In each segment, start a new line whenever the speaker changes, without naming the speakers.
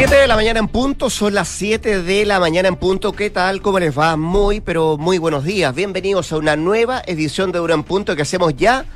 7 de la mañana en punto, son las 7 de la mañana en punto. ¿Qué tal? ¿Cómo les va? Muy, pero muy buenos días. Bienvenidos a una nueva edición de Dura en Punto que hacemos ya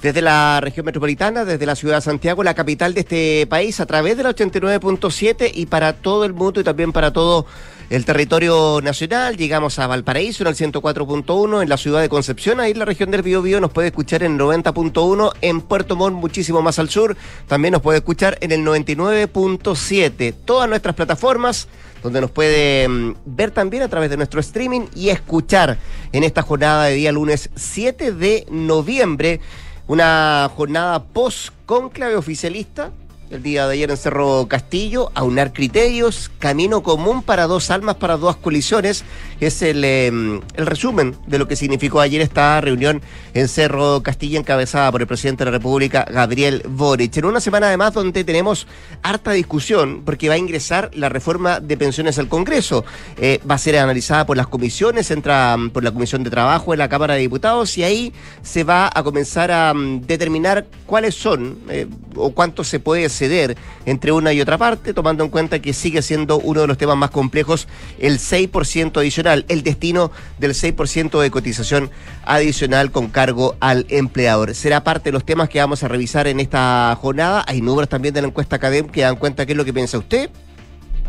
desde la región metropolitana, desde la ciudad de Santiago, la capital de este país, a través de la 89.7 y para todo el mundo y también para todo el territorio nacional. Llegamos a Valparaíso en el 104.1, en la ciudad de Concepción, ahí en la región del Biobío nos puede escuchar en el 90.1, en Puerto Montt muchísimo más al sur, también nos puede escuchar en el 99.7. Todas nuestras plataformas donde nos puede mm, ver también a través de nuestro streaming y escuchar en esta jornada de día lunes 7 de noviembre una jornada post-conclave oficialista el día de ayer en Cerro Castillo, aunar criterios, camino común para dos almas, para dos colisiones. Es el, em, el resumen de lo que significó ayer esta reunión en Cerro Castillo, encabezada por el presidente de la República, Gabriel Boric. En una semana además donde tenemos harta discusión, porque va a ingresar la reforma de pensiones al Congreso. Eh, va a ser analizada por las comisiones, entra mm, por la Comisión de Trabajo en la Cámara de Diputados y ahí se va a comenzar a mm, determinar cuáles son eh, o cuánto se puede ceder entre una y otra parte, tomando en cuenta que sigue siendo uno de los temas más complejos el 6% adicional, el destino del 6% de cotización adicional con cargo al empleador. Será parte de los temas que vamos a revisar en esta jornada. Hay números también de la encuesta académica que dan cuenta qué es lo que piensa usted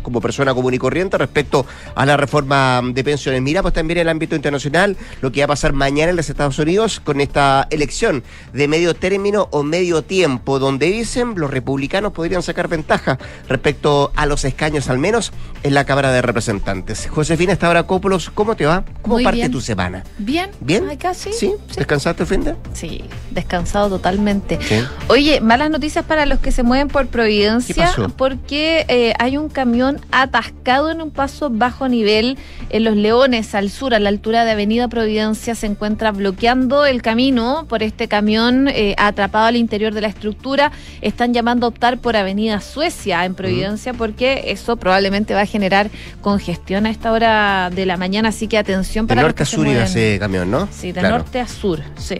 como persona común y corriente respecto a la reforma de pensiones. Mira, pues también en el ámbito internacional, lo que va a pasar mañana en los Estados Unidos con esta elección de medio término o medio tiempo, donde dicen los republicanos podrían sacar ventaja respecto a los escaños, al menos en la Cámara de Representantes. Josefina Stavrakopoulos, ¿cómo te va? ¿Cómo
Muy
parte
bien.
tu semana?
Bien.
¿Bien?
Casi.
¿Sí? ¿Descansaste el fin de?
Sí, descansado totalmente.
Sí.
Oye, malas noticias para los que se mueven por Providencia, porque eh, hay un camión atascado en un paso bajo nivel en Los Leones, al sur, a la altura de Avenida Providencia, se encuentra bloqueando el camino por este camión eh, atrapado al interior de la estructura. Están llamando a optar por Avenida Suecia en Providencia, porque eso probablemente va a generar congestión a esta hora de la mañana, así que atención
De
para los
norte a sur iba ese camión, ¿no?
Sí, de
Claro.
norte a sur, sí.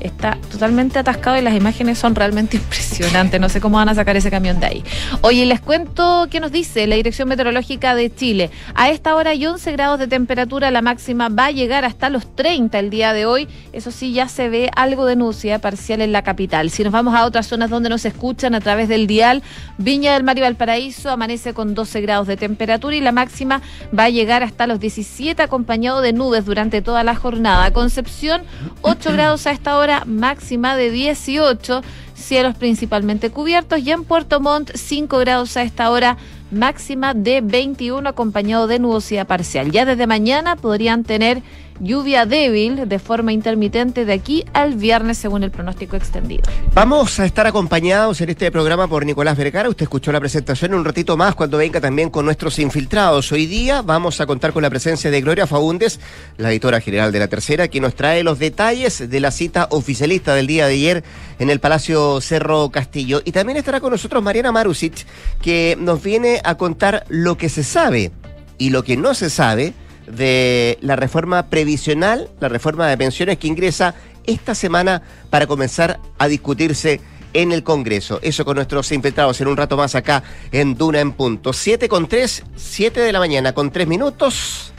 Está totalmente atascado y las imágenes son realmente impresionantes. No sé cómo van a sacar ese camión de ahí. Oye, les cuento qué nos dice la Dirección Meteorológica de Chile. A esta hora hay 11 grados de temperatura. La máxima va a llegar hasta los 30 el día de hoy. Eso sí, ya se ve algo de nubosidad parcial en la capital. Si nos vamos a otras zonas donde nos escuchan a través del dial, Viña del Mar y Valparaíso amanece con 12 grados de temperatura y la máxima va a llegar hasta los 17 acompañado de nubes durante toda la jornada. Concepción, 8 grados a esta hora, máxima de 18, cielos principalmente cubiertos y en Puerto Montt 5 grados a esta hora, máxima de 21 acompañado de nubosidad parcial. Ya desde mañana podrían tener lluvia débil de forma intermitente de aquí al viernes según el pronóstico extendido.
Vamos a estar acompañados en este programa por Nicolás Vergara. Usted escuchó la presentación un ratito más cuando venga también con nuestros infiltrados. Hoy día vamos a contar con la presencia de Gloria Faúndes, la editora general de La Tercera, que nos trae los detalles de la cita oficialista del día de ayer en el Palacio Cerro Castillo. Y también estará con nosotros Mariana Marusic, que nos viene a contar lo que se sabe y lo que no se sabe de la reforma previsional, la reforma de pensiones que ingresa esta semana para comenzar a discutirse en el Congreso. Eso con nuestros infiltrados en un rato más acá en Duna en punto. 7 con 3, 7 de la mañana con 3 minutos.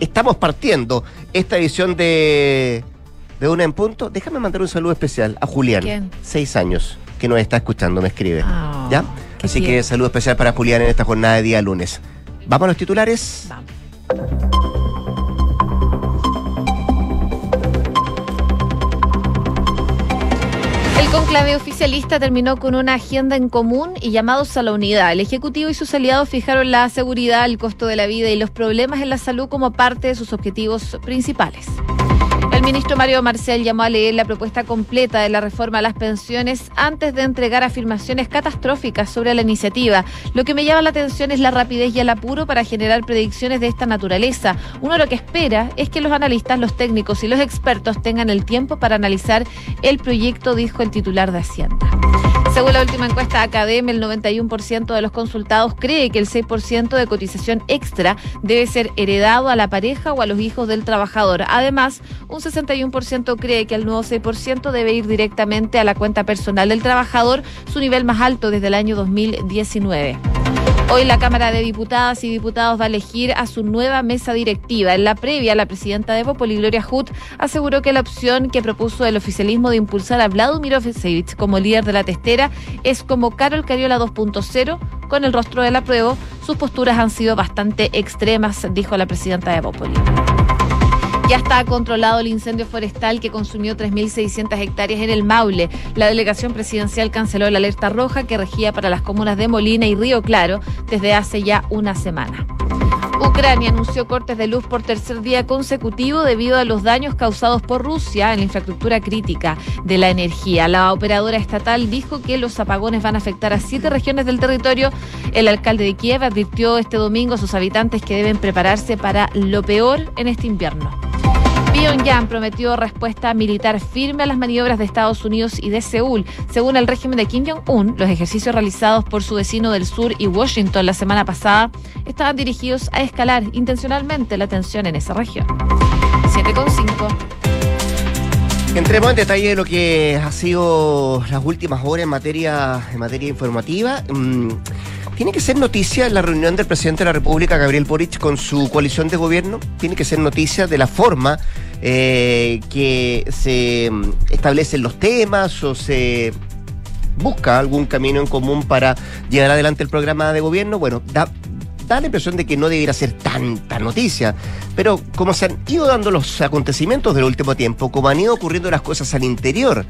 Estamos partiendo esta edición de, de Duna en punto. Déjame mandar un saludo especial a Julián,
¿Quién?
6 años, que nos está escuchando, me escribe.
Ah,
¿Ya? Así que saludo especial para Julián en esta jornada de día lunes. Vamos a los titulares.
Vamos. El conclave oficialista terminó con una agenda en común y llamados a la unidad. El Ejecutivo y sus aliados fijaron la seguridad, el costo de la vida y los problemas en la salud como parte de sus objetivos principales. El ministro Mario Marcel llamó a leer la propuesta completa de la reforma a las pensiones antes de entregar afirmaciones catastróficas sobre la iniciativa. Lo que me llama la atención es la rapidez y el apuro para generar predicciones de esta naturaleza. Uno lo que espera es que los analistas, los técnicos y los expertos tengan el tiempo para analizar el proyecto, dijo el titular de Hacienda. Según la última encuesta Academ, el 91% de los consultados cree que el 6% de cotización extra debe ser heredado a la pareja o a los hijos del trabajador. Además, un 61% cree que el nuevo 6% debe ir directamente a la cuenta personal del trabajador, su nivel más alto desde el año 2019. Hoy la Cámara de Diputadas y Diputados va a elegir a su nueva mesa directiva. En la previa, la presidenta de Popoli, Gloria Hut, aseguró que la opción que propuso el oficialismo de impulsar a Vladimir Ofisevich como líder de la testera es como Carol Cariola 2.0 con el rostro de la prueba. Sus posturas han sido bastante extremas, dijo la presidenta de Popoli. Ya está controlado el incendio forestal que consumió 3.600 hectáreas en el Maule. La delegación presidencial canceló la alerta roja que regía para las comunas de Molina y Río Claro desde hace ya una semana. Ucrania anunció cortes de luz por tercer día consecutivo debido a los daños causados por Rusia en la infraestructura crítica de la energía. La operadora estatal dijo que los apagones van a afectar a siete regiones del territorio. El alcalde de Kiev advirtió este domingo a sus habitantes que deben prepararse para lo peor en este invierno. Pyongyang prometió respuesta militar firme a las maniobras de Estados Unidos y de Seúl. Según el régimen de Kim Jong-un, los ejercicios realizados por su vecino del sur y Washington la semana pasada estaban dirigidos a escalar intencionalmente la tensión en esa región. 7,5.
Entremos en detalle de lo que ha sido las últimas horas en materia, en materia informativa. Mm, ¿Tiene que ser noticia la reunión del presidente de la República, Gabriel Boric, con su coalición de gobierno? ¿Tiene que ser noticia de la forma eh, que se mm, establecen los temas o se busca algún camino en común para llevar adelante el programa de gobierno? Bueno, da, da la impresión de que no debiera ser tanta noticia. Pero como se han ido dando los acontecimientos del último tiempo, como han ido ocurriendo las cosas al interior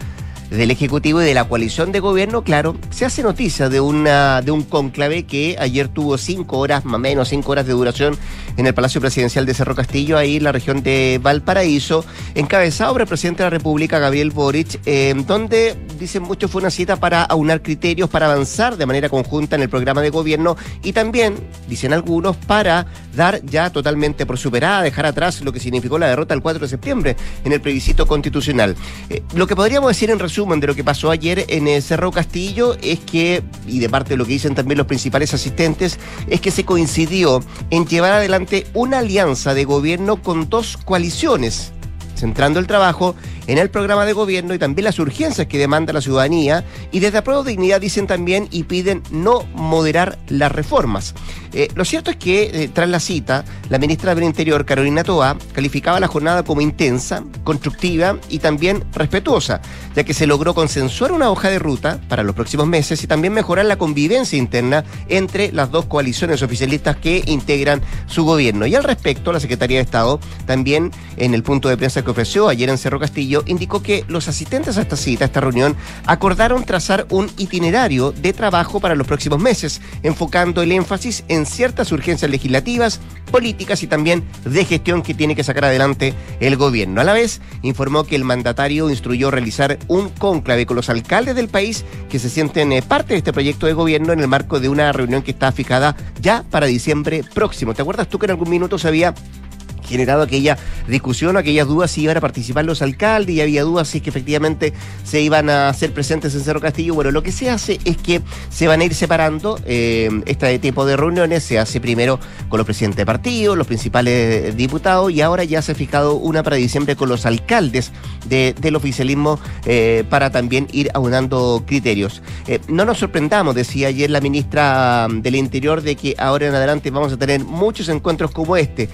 del Ejecutivo y de la coalición de gobierno, claro, se hace noticia de, una, de un conclave que ayer tuvo cinco horas, más o menos cinco horas de duración en el Palacio Presidencial de Cerro Castillo, ahí en la región de Valparaíso, encabezado por el presidente de la República, Gabriel Boric, eh, donde, dicen muchos, fue una cita para aunar criterios para avanzar de manera conjunta en el programa de gobierno y también, dicen algunos, para dar ya totalmente por superada, dejar atrás lo que significó la derrota el 4 de septiembre en el plebiscito constitucional. Eh, lo que podríamos decir en resumen, de lo que pasó ayer en el Cerro Castillo es que, y de parte de lo que dicen también los principales asistentes, es que se coincidió en llevar adelante una alianza de gobierno con dos coaliciones centrando el trabajo en el programa de gobierno y también las urgencias que demanda la ciudadanía. Y desde Apruebo Dignidad dicen también y piden no moderar las reformas. Eh, lo cierto es que eh, tras la cita, la ministra del Interior, Carolina Toa, calificaba la jornada como intensa, constructiva y también respetuosa, ya que se logró consensuar una hoja de ruta para los próximos meses y también mejorar la convivencia interna entre las dos coaliciones oficialistas que integran su gobierno. Y al respecto, la Secretaría de Estado también en el punto de prensa que ofreció ayer en Cerro Castillo, indicó que los asistentes a esta cita, a esta reunión, acordaron trazar un itinerario de trabajo para los próximos meses, enfocando el énfasis en ciertas urgencias legislativas, políticas y también de gestión que tiene que sacar adelante el gobierno. A la vez, informó que el mandatario instruyó realizar un cónclave con los alcaldes del país que se sienten eh, parte de este proyecto de gobierno en el marco de una reunión que está fijada ya para diciembre próximo. ¿Te acuerdas tú que en algún minuto se había generado aquella discusión, aquellas dudas si iban a participar los alcaldes y había dudas si es que efectivamente se iban a hacer presentes en Cerro Castillo. Bueno, lo que se hace es que se van a ir separando eh, este tipo de reuniones. Se hace primero con los presidentes de partido, los principales diputados y ahora ya se ha fijado una para diciembre con los alcaldes del oficialismo eh, para también ir aunando criterios. Eh, no nos sorprendamos, decía ayer la ministra del Interior, de que ahora en adelante vamos a tener muchos encuentros como este,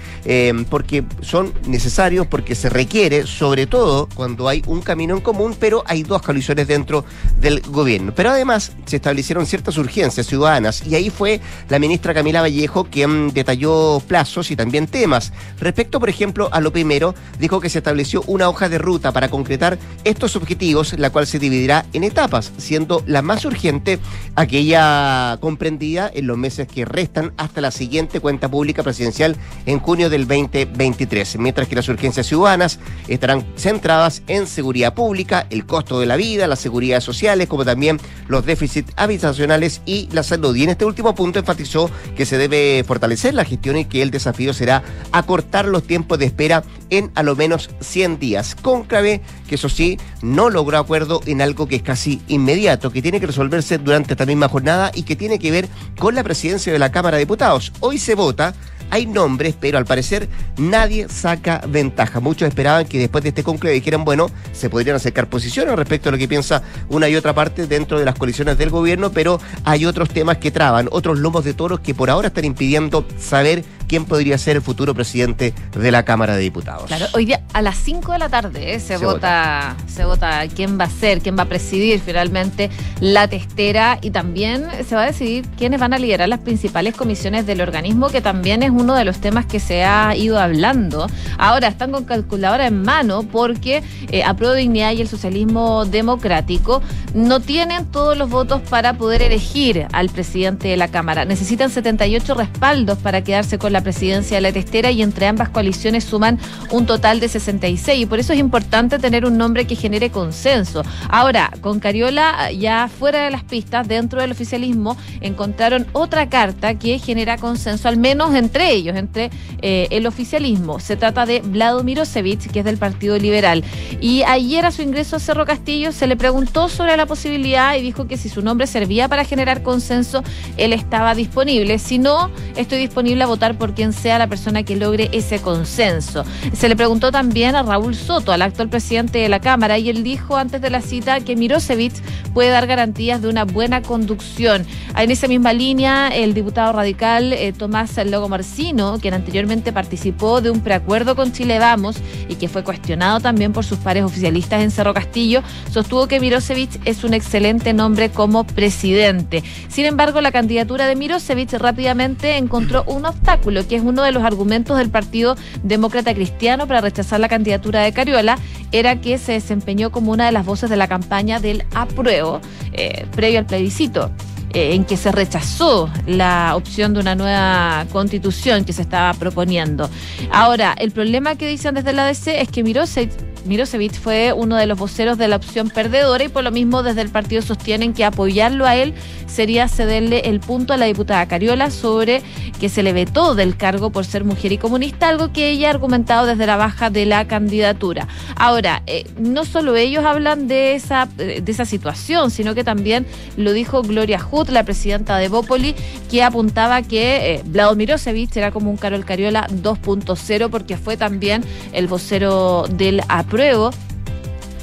porque que son necesarios porque se requiere, sobre todo cuando hay un camino en común, pero hay dos coaliciones dentro del gobierno. Pero además se establecieron ciertas urgencias ciudadanas y ahí fue la ministra Camila Vallejo quien detalló plazos y también temas. Respecto, por ejemplo, a lo primero, dijo que se estableció una hoja de ruta para concretar estos objetivos, la cual se dividirá en etapas, siendo la más urgente aquella comprendida en los meses que restan hasta la siguiente cuenta pública presidencial en junio del 2020 23, mientras que las urgencias ciudadanas estarán centradas en seguridad pública, el costo de la vida, las seguridades sociales, como también los déficits habitacionales y la salud. Y en este último punto enfatizó que se debe fortalecer la gestión y que el desafío será acortar los tiempos de espera en a lo menos 100 días. Cónclave, que eso sí, no logró acuerdo en algo que es casi inmediato, que tiene que resolverse durante esta misma jornada y que tiene que ver con la presidencia de la Cámara de Diputados. Hoy se vota Hay nombres, pero al parecer nadie saca ventaja. Muchos esperaban que después de este conclave dijeran, bueno, se podrían acercar posiciones respecto a lo que piensa una y otra parte dentro de las coaliciones del gobierno, pero hay otros temas que traban, otros lomos de toros que por ahora están impidiendo saber quién podría ser el futuro presidente de la Cámara de Diputados.
Claro, hoy día a las 5 de la tarde ¿eh? se, vota, se vota quién va a ser, quién va a presidir finalmente la testera y también se va a decidir quiénes van a liderar las principales comisiones del organismo, que también es uno de los temas que se ha ido hablando. Ahora están con calculadora en mano porque eh, Apruebo Dignidad y el Socialismo Democrático no tienen todos los votos para poder elegir al presidente de la Cámara. Necesitan 78 respaldos para quedarse con la presidencia de la testera y entre ambas coaliciones suman un total de 66 y por eso es importante tener un nombre que genere consenso. Ahora, con Cariola ya fuera de las pistas, dentro del oficialismo, encontraron otra carta que genera consenso, al menos entre ellos, entre eh, el oficialismo. Se trata de Vlado Mirosevic, que es del Partido Liberal. Y ayer a su ingreso a Cerro Castillo se le preguntó sobre la posibilidad y dijo que si su nombre servía para generar consenso, él estaba disponible. Si no, estoy disponible a votar por quien sea la persona que logre ese consenso. Se le preguntó también a Raúl Soto, al actual presidente de la Cámara, y él dijo antes de la cita que Mirosevic puede dar garantías de una buena conducción. En esa misma línea, el diputado radical eh, Tomás Logo Marcino, quien anteriormente participó de un preacuerdo con Chile Vamos y que fue cuestionado también por sus pares oficialistas en Cerro Castillo, sostuvo que Mirosevic es un excelente nombre como presidente. Sin embargo, la candidatura de Mirosevic rápidamente encontró un obstáculo que es uno de los argumentos del Partido Demócrata Cristiano para rechazar la candidatura de Cariola, era que se desempeñó como una de las voces de la campaña del apruebo eh, previo al plebiscito eh, en que se rechazó la opción de una nueva constitución que se estaba proponiendo. Ahora, el problema que dicen desde la DC es que Mirosevic Mirosevic fue uno de los voceros de la opción perdedora y por lo mismo desde el partido sostienen que apoyarlo a él sería cederle el punto a la diputada Cariola sobre que se le vetó del cargo por ser mujer y comunista, algo que ella ha argumentado desde la baja de la candidatura. Ahora, eh, no solo ellos hablan de esa, de esa situación, sino que también lo dijo Gloria Hood, la presidenta de Bópoli, que apuntaba que eh, Vlado Mirosevic era como un Carol Cariola 2.0 porque fue también el vocero del apruebo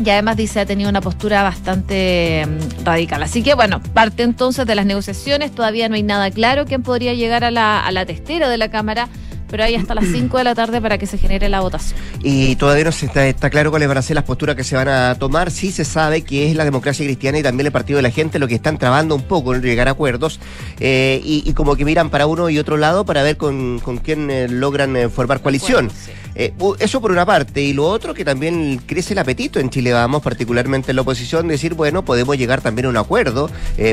y además dice ha tenido una postura bastante mm, radical. Así que bueno, parte entonces de las negociaciones, todavía no hay nada claro quién podría llegar a la, a la testera de la Cámara pero hay hasta las 5 de la tarde para que se genere la votación.
Y todavía no se está, está, claro cuáles van a ser las posturas que se van a tomar. Sí se sabe que es la democracia cristiana y también el Partido de la Gente lo que están trabando un poco en llegar a acuerdos eh, y, como que miran para uno y otro lado para ver con, con quién eh, logran eh, formar coalición. Eso por una parte. Y lo otro que también crece el apetito en Chile Vamos, particularmente en la oposición, decir, bueno, podemos llegar también a un acuerdo,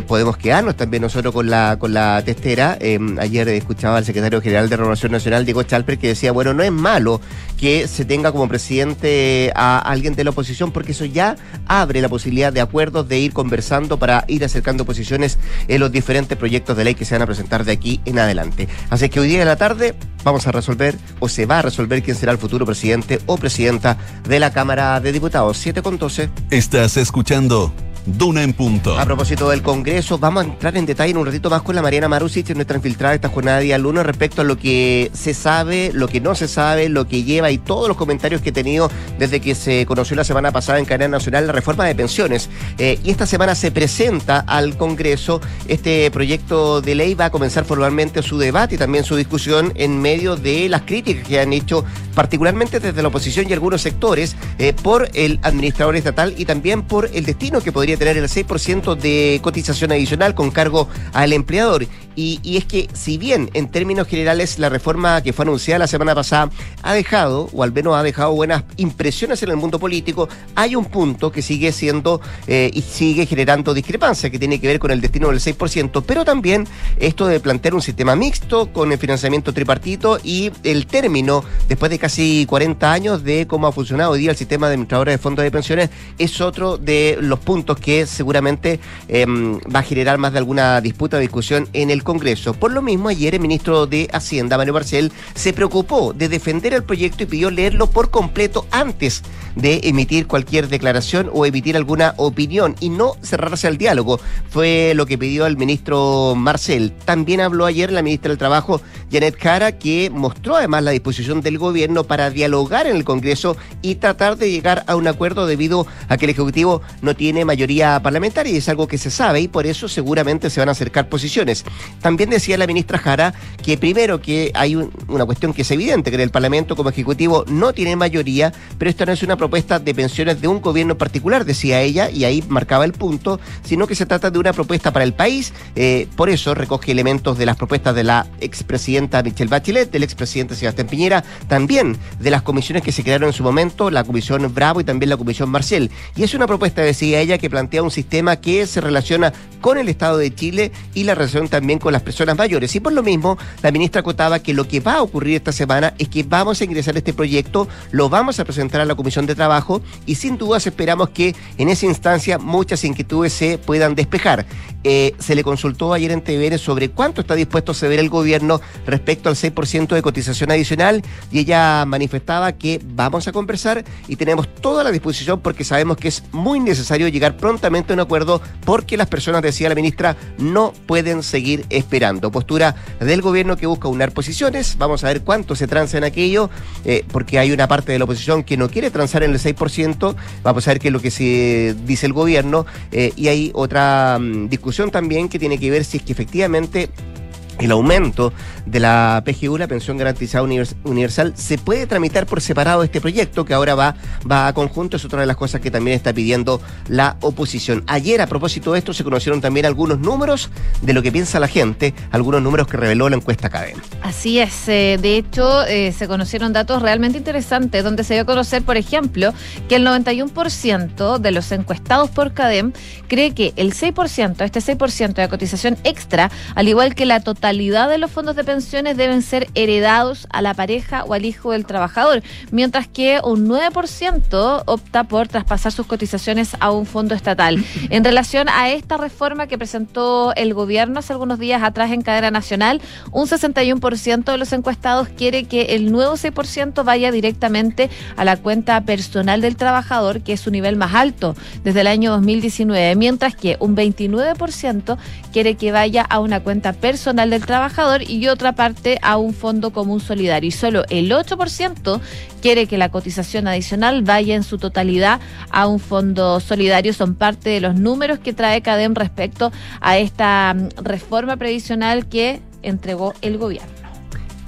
podemos quedarnos también nosotros con la, con la testera. Eh, ayer escuchaba al secretario general de Renovación Nacional, Diego Chalper, que decía, bueno, no es malo que se tenga como presidente a alguien de la oposición, porque eso ya abre la posibilidad de acuerdos, de ir conversando para ir acercando posiciones en los diferentes proyectos de ley que se van a presentar de aquí en adelante. Así que hoy día en la tarde vamos a resolver, o se va a resolver quién será el futuro presidente o presidenta de la Cámara de Diputados. 7 con 12.
Estás escuchando Duna en punto.
A propósito del Congreso, vamos a entrar en detalle en un ratito más con la Mariana Marusic, nuestra infiltrada esta jornada de día respecto a lo que se sabe, lo que no se sabe, lo que lleva y todos los comentarios que he tenido desde que se conoció la semana pasada en cadena nacional la reforma de pensiones. Eh, y esta semana se presenta al Congreso este proyecto de ley, va a comenzar formalmente su debate y también su discusión en medio de las críticas que han hecho particularmente desde la oposición y algunos sectores eh, por el administrador estatal y también por el destino que podría tener el 6% de cotización adicional con cargo al empleador. Y, es que si bien en términos generales la reforma que fue anunciada la semana pasada ha dejado, o al menos ha dejado buenas impresiones en el mundo político, hay un punto que sigue siendo eh, y sigue generando discrepancia que tiene que ver con el destino del 6%, pero también esto de plantear un sistema mixto con el financiamiento tripartito y el término, después de casi 40 años de cómo ha funcionado hoy día el sistema de administradores de fondos de pensiones, es otro de los puntos que seguramente em, va a generar más de alguna disputa o discusión en el Congreso. Por lo mismo, ayer el ministro de Hacienda, Manuel Barcel, se preocupó de defender el proyecto y pidió leerlo por completo antes de emitir cualquier declaración o emitir alguna opinión y no cerrarse al diálogo. Fue lo que pidió el ministro Marcel. También habló ayer la ministra del Trabajo, Janet Cara, que mostró además la disposición del gobierno para dialogar en el Congreso y tratar de llegar a un acuerdo debido a que el Ejecutivo no tiene mayoría parlamentaria y es algo que se sabe y por eso seguramente se van a acercar posiciones. También decía la ministra Jara que primero que hay una cuestión que es evidente, que en el Parlamento como Ejecutivo no tiene mayoría, pero esto no es una propuesta de pensiones de un gobierno particular, decía ella, y ahí marcaba el punto, sino que se trata de una propuesta para el país. Eh, por eso recoge elementos de las propuestas de la expresidenta Michelle Bachelet, del expresidente Sebastián Piñera, también de las comisiones que se crearon en su momento, la comisión Bravo y también la comisión Marcel. Y es una propuesta, decía ella, que plantea un sistema que se relaciona con el Estado de Chile y la relación también con las personas mayores. Y por lo mismo, la ministra acotaba que lo que va a ocurrir esta semana es que vamos a ingresar este proyecto, lo vamos a presentar a la Comisión de Trabajo y sin dudas esperamos que en esa instancia muchas inquietudes se puedan despejar. Eh, se le consultó ayer en TVN sobre cuánto está dispuesto a ceder el gobierno respecto al 6% de cotización adicional y ella manifestaba que vamos a conversar y tenemos toda la disposición porque sabemos que es muy necesario llegar prontamente un acuerdo porque las personas, decía la ministra, no pueden seguir esperando. Postura del gobierno que busca unar posiciones, vamos a ver cuánto se transa en aquello, eh, porque hay una parte de la oposición que no quiere transar en el 6%, vamos a ver qué es lo que se dice el gobierno. Eh, y hay otra mm, discusión también que tiene que ver si es que efectivamente el aumento de la PGU, la pensión garantizada universal, se puede tramitar por separado este proyecto que ahora va, va a conjunto, es otra de las cosas que también está pidiendo la oposición. Ayer, a propósito de esto, se conocieron también algunos números de lo que piensa la gente, algunos números que reveló la encuesta Cadena.
Así es, eh, de hecho, eh, se conocieron datos realmente interesantes, donde se dio a conocer, por ejemplo, que el 91% de los encuestados por CADEM cree que el 6%, este 6% de cotización extra, al igual que la totalidad de los fondos de pensiones deben ser heredados a la pareja o al hijo del trabajador, mientras que un 9% opta por traspasar sus cotizaciones a un fondo estatal. En relación a esta reforma que presentó el gobierno hace algunos días atrás en cadena nacional, un 61% de los encuestados quiere que el nuevo 6% vaya directamente a la cuenta personal del trabajador, que es su nivel más alto desde el año 2019, mientras que un 29% quiere que vaya a una cuenta personal del trabajador y otra parte a un fondo común solidario y solo el 8% quiere que la cotización adicional vaya en su totalidad a un fondo solidario. Son parte de los números que trae CADEM respecto a esta mm, reforma previsional que entregó el gobierno.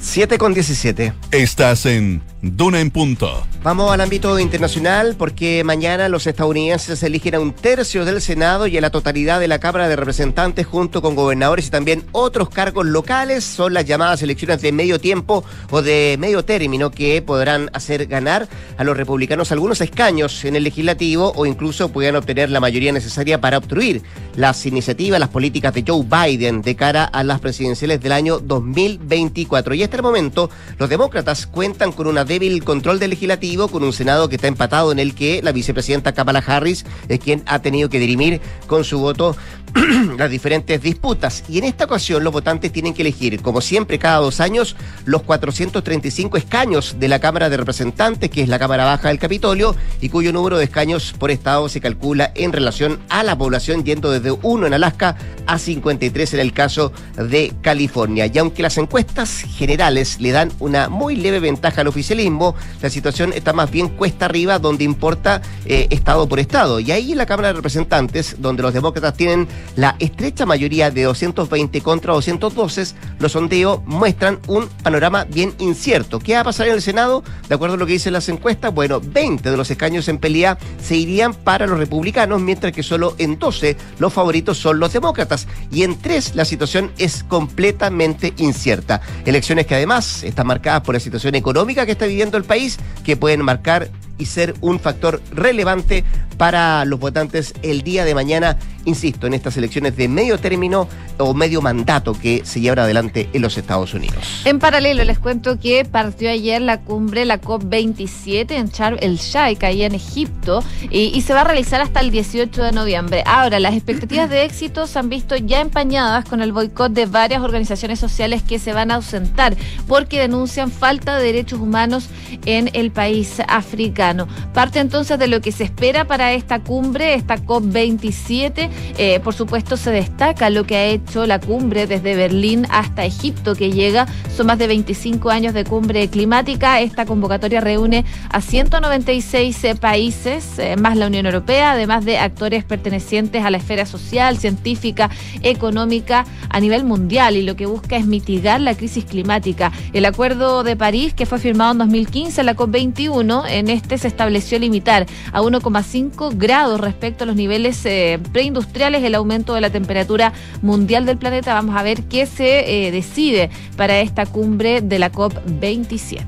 7 con 17.
Estás en Duna en punto.
Vamos al ámbito internacional porque mañana los estadounidenses eligen a un tercio del Senado y a la totalidad de la Cámara de Representantes junto con gobernadores y también otros cargos locales. Son las llamadas elecciones de medio tiempo o de medio término que podrán hacer ganar a los republicanos algunos escaños en el legislativo o incluso puedan obtener la mayoría necesaria para obstruir las iniciativas, las políticas de Joe Biden de cara a las presidenciales del año 2024. Y hasta el momento los demócratas cuentan con una débil control del legislativo, con un Senado que está empatado en el que la vicepresidenta Kamala Harris es quien ha tenido que dirimir con su voto las diferentes disputas. Y en esta ocasión los votantes tienen que elegir, como siempre, cada dos años, los 435 escaños de la Cámara de Representantes, que es la Cámara Baja del Capitolio, y cuyo número de escaños por estado se calcula en relación a la población, yendo desde 1 en Alaska a 53 en el caso de California. Y aunque las encuestas generales le dan una muy leve ventaja al oficialismo, la situación está más bien cuesta arriba, donde importa eh, estado por estado. Y ahí en la Cámara de Representantes, donde los demócratas tienen la estrecha mayoría de 220 contra 212, los sondeos muestran un panorama bien incierto. ¿Qué va a pasar en el Senado? De acuerdo a lo que dicen las encuestas, bueno, 20 de los escaños en pelea se irían para los republicanos, mientras que solo en 12 los favoritos son los demócratas. Y en 3 la situación es completamente incierta. Elecciones que además están marcadas por la situación económica que está viviendo el país, que pueden marcar y ser un factor relevante para los votantes el día de mañana, insisto, en estas elecciones de medio término o medio mandato que se llevan adelante en los Estados Unidos.
En paralelo, les cuento que partió ayer la cumbre, la COP27 en Char el Sheikh, ahí en Egipto, y, y, se va a realizar hasta el 18 de noviembre. Ahora, las expectativas de éxito se han visto ya empañadas con el boicot de varias organizaciones sociales que se van a ausentar porque denuncian falta de derechos humanos en el país africano. Parte entonces de lo que se espera para esta cumbre, esta COP27. Eh, por supuesto, se destaca lo que ha hecho la cumbre desde Berlín hasta Egipto, que llega, son más de 25 años de cumbre climática. Esta convocatoria reúne a 196 eh, países, eh, más la Unión Europea, además de actores pertenecientes a la esfera social, científica, económica a nivel mundial y lo que busca es mitigar la crisis climática. El Acuerdo de París, que fue firmado en 2015, la COP21, en este se estableció limitar a 1,5 grados respecto a los niveles eh, preindustriales el aumento de la temperatura mundial del planeta. Vamos a ver qué se decide para esta cumbre de la COP27.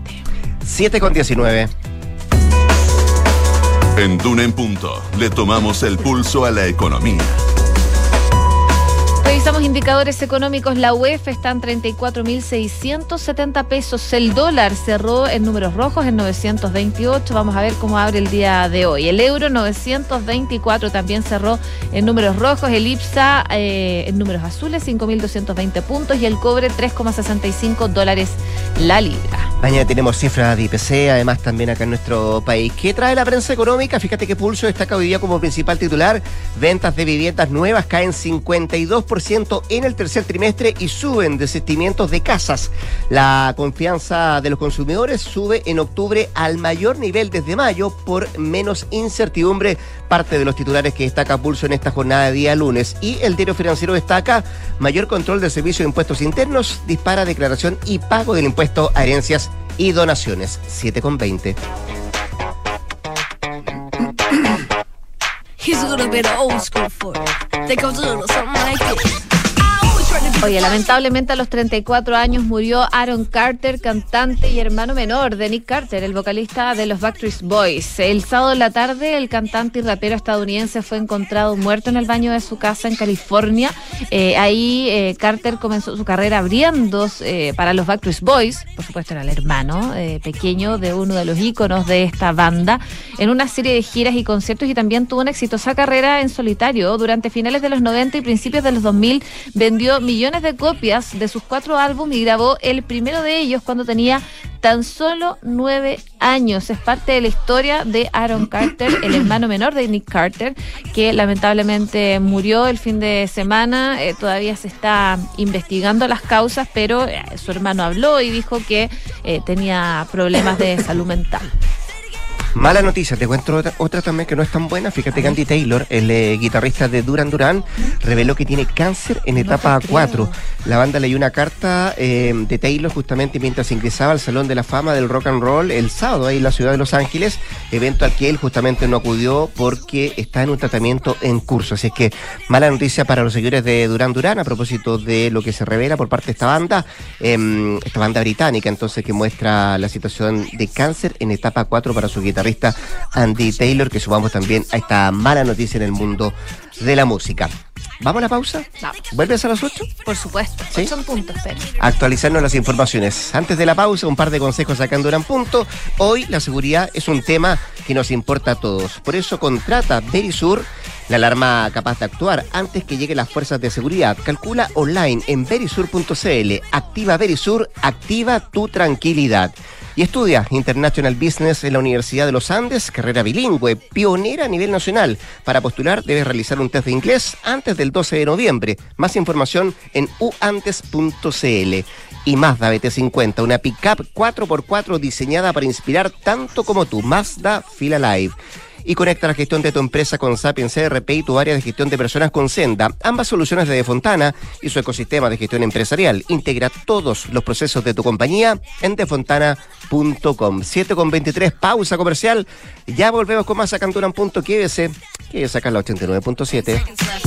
7 con 19.
En Duna en Punto le tomamos el pulso a la economía.
Revisamos indicadores económicos. La UEF está en 34.670 pesos. El dólar cerró en números rojos en 928. Vamos a ver cómo abre el día de hoy. El euro 924 también cerró en números rojos. El IPSA eh, en números azules 5.220 puntos y el cobre 3,65 dólares la libra.
Mañana tenemos cifras de IPC, además también acá en nuestro país. ¿Qué trae la prensa económica? Fíjate que Pulso destaca hoy día como principal titular. Ventas de viviendas nuevas caen 52% en el tercer trimestre y suben desistimientos de casas. La confianza de los consumidores sube en octubre al mayor nivel desde mayo por menos incertidumbre, parte de los titulares que destaca Pulso en esta jornada de día lunes. Y el diario financiero destaca mayor control del servicio de impuestos internos, dispara declaración y pago del impuesto a herencias y donaciones. 7,20.
He's a little bit old school for it. Something like. Oye, lamentablemente a los 34 años murió Aaron Carter, cantante y hermano menor de Nick Carter, el vocalista de los Backstreet Boys. El sábado de la tarde, el cantante y rapero estadounidense fue encontrado muerto en el baño de su casa en California. Eh, ahí eh, Carter comenzó su carrera abriendo eh, para los Backstreet Boys, por supuesto era el hermano pequeño de uno de los íconos de esta banda, en una serie de giras y conciertos y también tuvo una exitosa carrera en solitario. Durante finales de los 90 y principios de los 2000 vendió millones de copias de sus cuatro álbumes y grabó el primero de ellos cuando tenía tan solo nueve años. Es parte de la historia de Aaron Carter, el hermano menor de Nick Carter, que lamentablemente murió el fin de semana. Eh, todavía se está investigando las causas, pero eh, su hermano habló y dijo que eh, tenía problemas de salud mental.
Mala noticia, te cuento otra, también que no es tan buena. Fíjate que Andy Taylor, el eh, guitarrista de Duran Duran, reveló que tiene cáncer en etapa 4. La banda leyó una carta eh, de Taylor justamente mientras ingresaba al Salón de la Fama del Rock and Roll el sábado ahí en la ciudad de Los Ángeles, evento al que él justamente no acudió porque está en un tratamiento en curso. Así es que mala noticia para los seguidores de Duran Duran a propósito de lo que se revela por parte de esta banda, em, esta banda británica entonces que muestra la situación de cáncer en etapa 4 para su guitarrista Andy Taylor, que subamos también a esta mala noticia en el mundo de la música. ¿Vamos a la pausa?
Vamos.
¿Vuelves a las 8?
Por supuesto.
¿Sí?
Son puntos, pero.
Actualizarnos las informaciones. Antes de la pausa, un par de consejos en Durán Punto. Hoy la seguridad es un tema que nos importa a todos. Por eso contrata Verisur, la alarma capaz de actuar antes que lleguen las fuerzas de seguridad. Calcula online en verisur.cl. Activa Verisur, activa tu tranquilidad y estudia International Business en la Universidad de los Andes, carrera bilingüe, pionera a nivel nacional. Para postular debes realizar un test de inglés antes del 12 de noviembre. Más información en uantes.cl. Y Mazda BT50, una pickup 4x4 diseñada para inspirar tanto como tú. Mazda Fila Live y conecta la gestión de tu empresa con Sapiens CRP y tu área de gestión de personas con Senda. Ambas soluciones de Defontana y su ecosistema de gestión empresarial. Integra todos los procesos de tu compañía en defontana.com. 7 con 23, pausa comercial. Ya volvemos con más a Canturan. Quédese, que sacar la 89.7.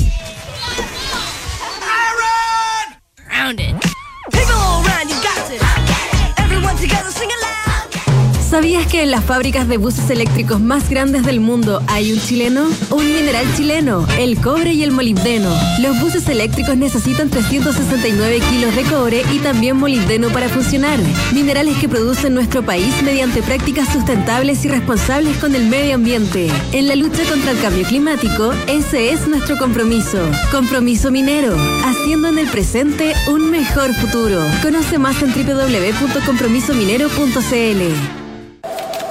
¿Sabías que en las fábricas de buses eléctricos más grandes del mundo hay un chileno? Un mineral chileno, el cobre y el molibdeno. Los buses eléctricos necesitan 369 kilos de cobre y también molibdeno para funcionar. Minerales que produce nuestro país mediante prácticas sustentables y responsables con el medio ambiente. En la lucha contra el cambio climático, ese es nuestro compromiso. Compromiso minero, haciendo en el presente un mejor futuro. Conoce más en www.compromisominero.cl.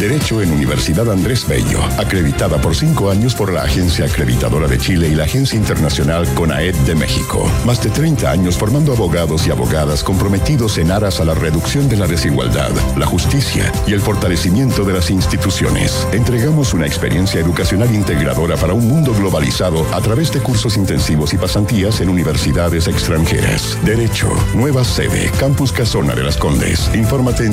Derecho en Universidad Andrés Bello, acreditada por cinco años por la Agencia Acreditadora de Chile y la Agencia Internacional CONAED de México. Más de 30 años formando abogados y abogadas comprometidos en aras a la reducción de la desigualdad, la justicia y el fortalecimiento de las instituciones. Entregamos una experiencia educacional integradora para un mundo globalizado a través de cursos intensivos y pasantías en universidades extranjeras. Derecho, nueva sede, Campus Casona de las Condes. Infórmate en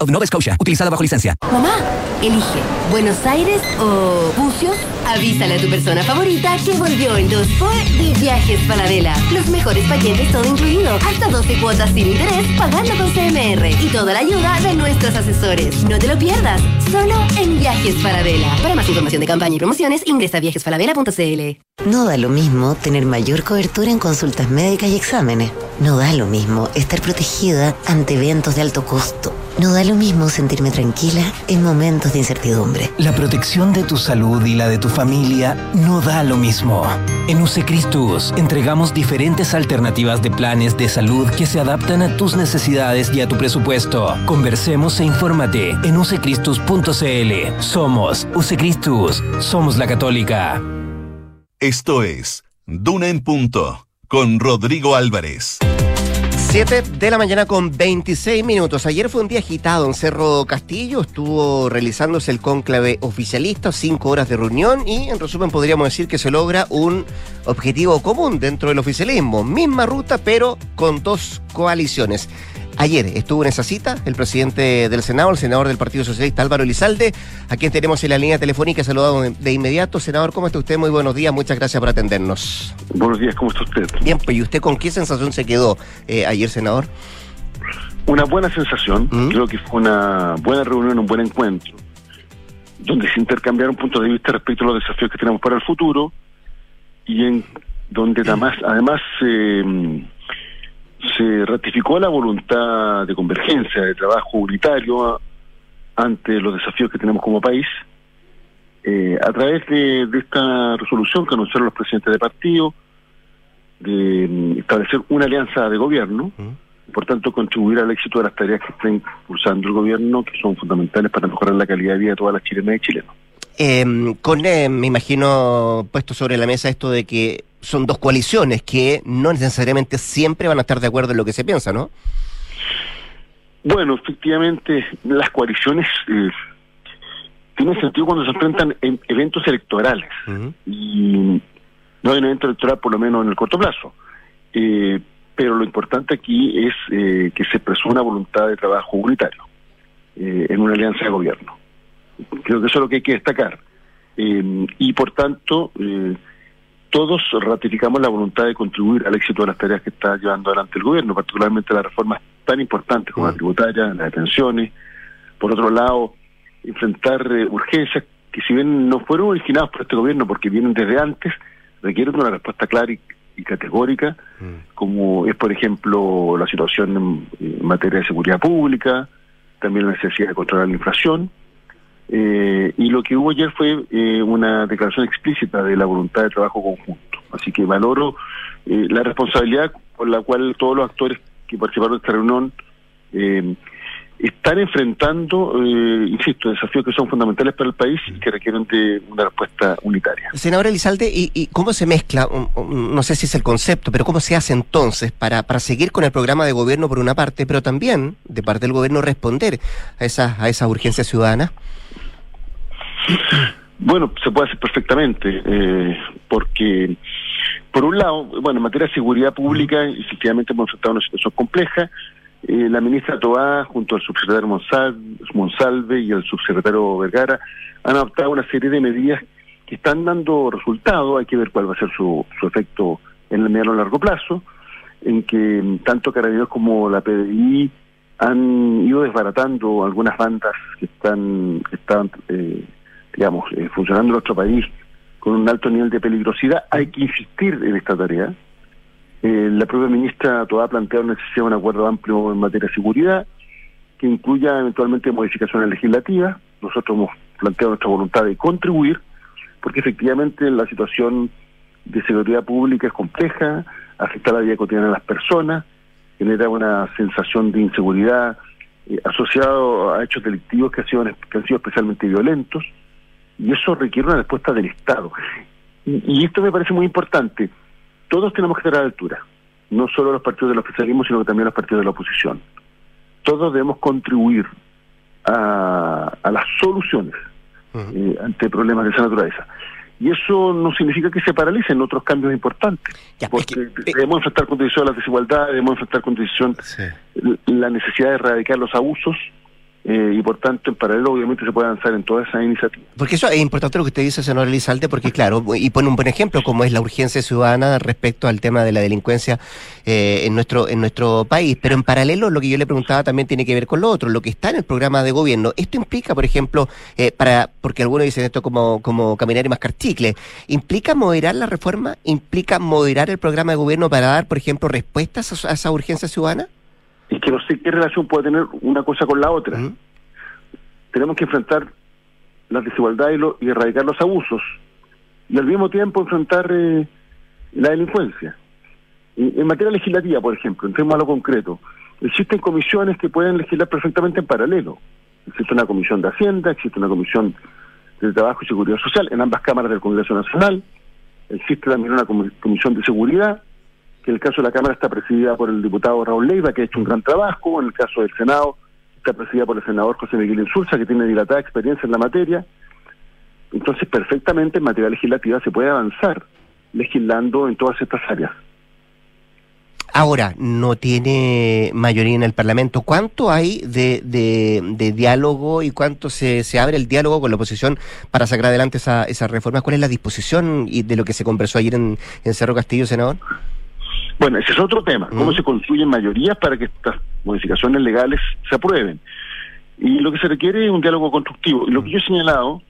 of Nova Scotia, utilizada bajo licencia.
Mamá, elige Buenos Aires o Bucios. Avísale a tu persona favorita que volvió el 2 por de Viajes Paladela. Los mejores paquetes todo incluido, hasta 12 cuotas sin interés, pagando con CMR y toda la ayuda de nuestros asesores. No te lo pierdas, solo en Viajes Paladela. Para más información de campaña y promociones, ingresa a viajespaladela.cl.
No da lo mismo tener mayor cobertura en consultas médicas y exámenes. No da lo mismo estar protegida ante eventos de alto costo. No da lo mismo sentirme tranquila en momentos de incertidumbre.
La protección de tu salud y la de tu familia no da lo mismo. En Usecristus entregamos diferentes alternativas de planes de salud que se adaptan a tus necesidades y a tu presupuesto. Conversemos e infórmate en usecristus.cl. Somos Usecristus. Somos la católica.
Esto es Duna en Punto con Rodrigo Álvarez.
7 de la mañana con 26 minutos. Ayer fue un día agitado en Cerro Castillo. Estuvo realizándose el cónclave oficialista, cinco horas de reunión y en resumen podríamos decir que se logra un objetivo común dentro del oficialismo. Misma ruta pero con dos coaliciones. Ayer estuvo en esa cita el presidente del Senado, el senador del Partido Socialista Álvaro Elizalde, a quien tenemos en la línea telefónica. Saludamos de, de inmediato. Senador, ¿cómo está usted? Muy buenos días, muchas gracias por atendernos.
Buenos días, ¿cómo está usted?
Bien, pues ¿y usted con qué sensación se quedó eh, ayer, senador?
Una buena sensación, ¿Mm? creo que fue una buena reunión, un buen encuentro, donde se intercambiaron puntos de vista respecto a los desafíos que tenemos para el futuro y en donde además, además eh, se ratificó la voluntad de convergencia, de trabajo unitario ante los desafíos que tenemos como país, eh, a través de, de, esta resolución que anunciaron los presidentes de partido, de um, establecer una alianza de gobierno, por tanto contribuir al éxito de las tareas que está impulsando el gobierno, que son fundamentales para mejorar la calidad de vida de todas las chilenas y chilenos.
Eh, con, eh, me imagino, puesto sobre la mesa esto de que son dos coaliciones que no necesariamente siempre van a estar de acuerdo en lo que se piensa, ¿no?
Bueno, efectivamente, las coaliciones eh, tienen sentido cuando se enfrentan en eventos electorales. Y no hay un evento electoral, por lo menos en el corto plazo. Eh, pero lo importante aquí es eh, que se presuma una voluntad de trabajo unitario en una alianza de gobierno. Creo que eso es lo que hay que destacar. Eh, y por tanto, eh, todos ratificamos la voluntad de contribuir al éxito de las tareas que está llevando adelante el gobierno, particularmente las reformas tan importantes como la tributaria, las detenciones. Por otro lado, enfrentar eh, urgencias que si bien no fueron originadas por este gobierno porque vienen desde antes, requieren una respuesta clara y, y categórica, como es, por ejemplo, la situación en, en materia de seguridad pública, también la necesidad de controlar la inflación. Eh, y lo que hubo ayer fue eh, una declaración explícita de la voluntad de trabajo conjunto. Así que valoro eh, la responsabilidad con la cual todos los actores que participaron de esta reunión eh, están enfrentando, eh, insisto, desafíos que son fundamentales para el país y que requieren de una respuesta unitaria.
Senador Elizalde, ¿y, y cómo se mezcla, no sé si es el concepto, pero cómo se hace entonces para, para seguir con el programa de gobierno por una parte, pero también de parte del gobierno responder a esas, a esas urgencias ciudadanas?
Bueno, se puede hacer perfectamente, eh, porque, por un lado, bueno, en materia de seguridad pública, efectivamente hemos enfrentado una situación compleja. Eh, la ministra Toá, junto al subsecretario Monsal- Monsalve y al subsecretario Vergara, han adoptado una serie de medidas que están dando resultado. Hay que ver cuál va a ser su, su efecto en el mediano y largo plazo, en que mm, tanto Carabineros como la PDI han ido desbaratando algunas bandas que están, que están eh, digamos, eh, funcionando nuestro país con un alto nivel de peligrosidad. Hay que insistir en esta tarea. Eh, la propia ministra Toda ha planteado la necesidad de un acuerdo amplio en materia de seguridad que incluya eventualmente modificaciones legislativas. Nosotros hemos planteado nuestra voluntad de contribuir porque efectivamente la situación de seguridad pública es compleja, afecta la vida cotidiana de las personas, genera una sensación de inseguridad eh, asociado a hechos delictivos que, han sido, que han sido especialmente violentos y eso requiere una respuesta del Estado. Y, y esto me parece muy importante. Todos tenemos que estar a la altura, no solo los partidos del oficialismo, sino que también los partidos de la oposición. Todos debemos contribuir a, a las soluciones eh, ante problemas de esa naturaleza. Y eso no significa que se paralicen otros cambios importantes, porque debemos enfrentar con decisión las desigualdades, debemos enfrentar con decisión la necesidad de erradicar los abusos, eh, y por tanto en paralelo obviamente se puede avanzar en todas esas iniciativas.
Porque eso es importante lo que usted dice, senador Elizalde, porque claro, y pone un buen ejemplo como es la urgencia ciudadana respecto al tema de la delincuencia eh, en nuestro en nuestro país. Pero en paralelo, lo que yo le preguntaba también tiene que ver con lo otro, lo que está en el programa de gobierno. Esto implica, por ejemplo, eh, para porque algunos dicen esto como, como caminar y mascar chicle, ¿implica moderar la reforma? ¿Implica moderar el programa de gobierno para dar, por ejemplo, respuestas a, a esa urgencia ciudadana?
Es que no sé qué relación puede tener una cosa con la otra. Tenemos que enfrentar las desigualdades y, lo- y erradicar los abusos y al mismo tiempo enfrentar eh, la delincuencia. En, en materia legislativa, por ejemplo, entremos a lo concreto, existen comisiones que pueden legislar perfectamente en paralelo. Existe una comisión de Hacienda, existe una comisión de Trabajo y Seguridad Social en ambas cámaras del Congreso Nacional, existe también una comi- comisión de seguridad, que el caso de la Cámara está presidida por el diputado Raúl Leiva, que ha hecho un gran trabajo, en el caso del Senado está presidida por el senador José Miguel Insulza, que tiene dilatada experiencia en la materia. Entonces, perfectamente en materia legislativa se puede avanzar legislando en todas estas áreas.
Ahora, no tiene mayoría en el Parlamento. ¿Cuánto hay de, de, diálogo y cuánto se, se abre el diálogo con la oposición para sacar adelante esa, esa reforma? ¿Cuál es la disposición y de lo que se conversó ayer en, en Cerro Castillo, senador?
Bueno, ese es otro tema, cómo se construyen mayorías para que estas modificaciones legales se aprueben. Y lo que se requiere es un diálogo constructivo. Y lo que yo he señalado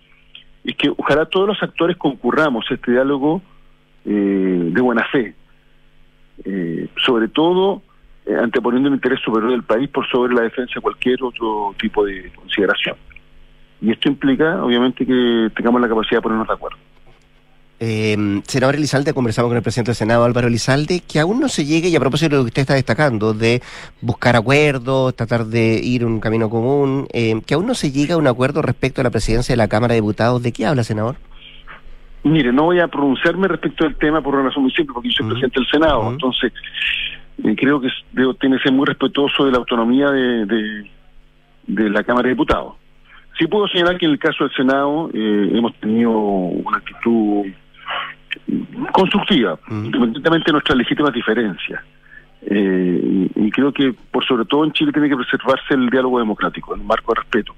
es que ojalá todos los actores concurramos a este diálogo eh, de buena fe, Eh, sobre todo eh, anteponiendo el interés superior del país por sobre la defensa de cualquier otro tipo de consideración. Y esto implica, obviamente, que tengamos la capacidad de ponernos de acuerdo.
Eh, senador Elizalde, conversamos con el presidente del Senado, Álvaro Elizalde, que aún no se llegue, y a propósito de lo que usted está destacando, de buscar acuerdos, tratar de ir un camino común, eh, que aún no se llega a un acuerdo respecto a la presidencia de la Cámara de Diputados. ¿De qué habla, senador?
Mire, no voy a pronunciarme respecto del tema por una razón muy simple, porque yo soy presidente del Senado, entonces eh, creo que debo, tiene que ser muy respetuoso de la autonomía de, de, de la Cámara de Diputados. Sí puedo señalar que en el caso del Senado eh, hemos tenido una actitud constructiva, independientemente de nuestras legítimas diferencias. Eh, y, y creo que, por sobre todo en Chile, tiene que preservarse el diálogo democrático, en un marco de respeto.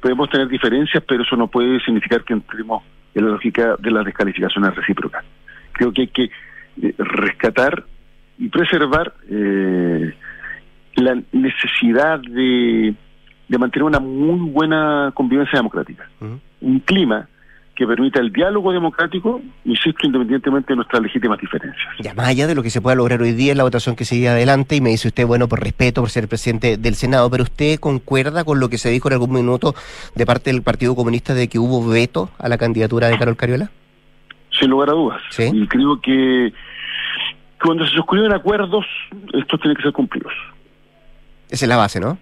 Podemos tener diferencias, pero eso no puede significar que entremos en la lógica de las descalificaciones recíprocas. Creo que hay que eh, rescatar y preservar eh, la necesidad de, de mantener una muy buena convivencia democrática. Un clima que permita el diálogo democrático, insisto, independientemente de nuestras legítimas diferencias.
Ya más allá de lo que se pueda lograr hoy día en la votación que sigue adelante, y me dice usted, bueno, por respeto, por ser presidente del Senado, pero usted concuerda con lo que se dijo en algún minuto de parte del Partido Comunista de que hubo veto a la candidatura de Carol Cariola?
Sin lugar a dudas. Y creo que cuando se suscriben acuerdos, estos tienen que ser cumplidos.
Esa es la base, ¿no?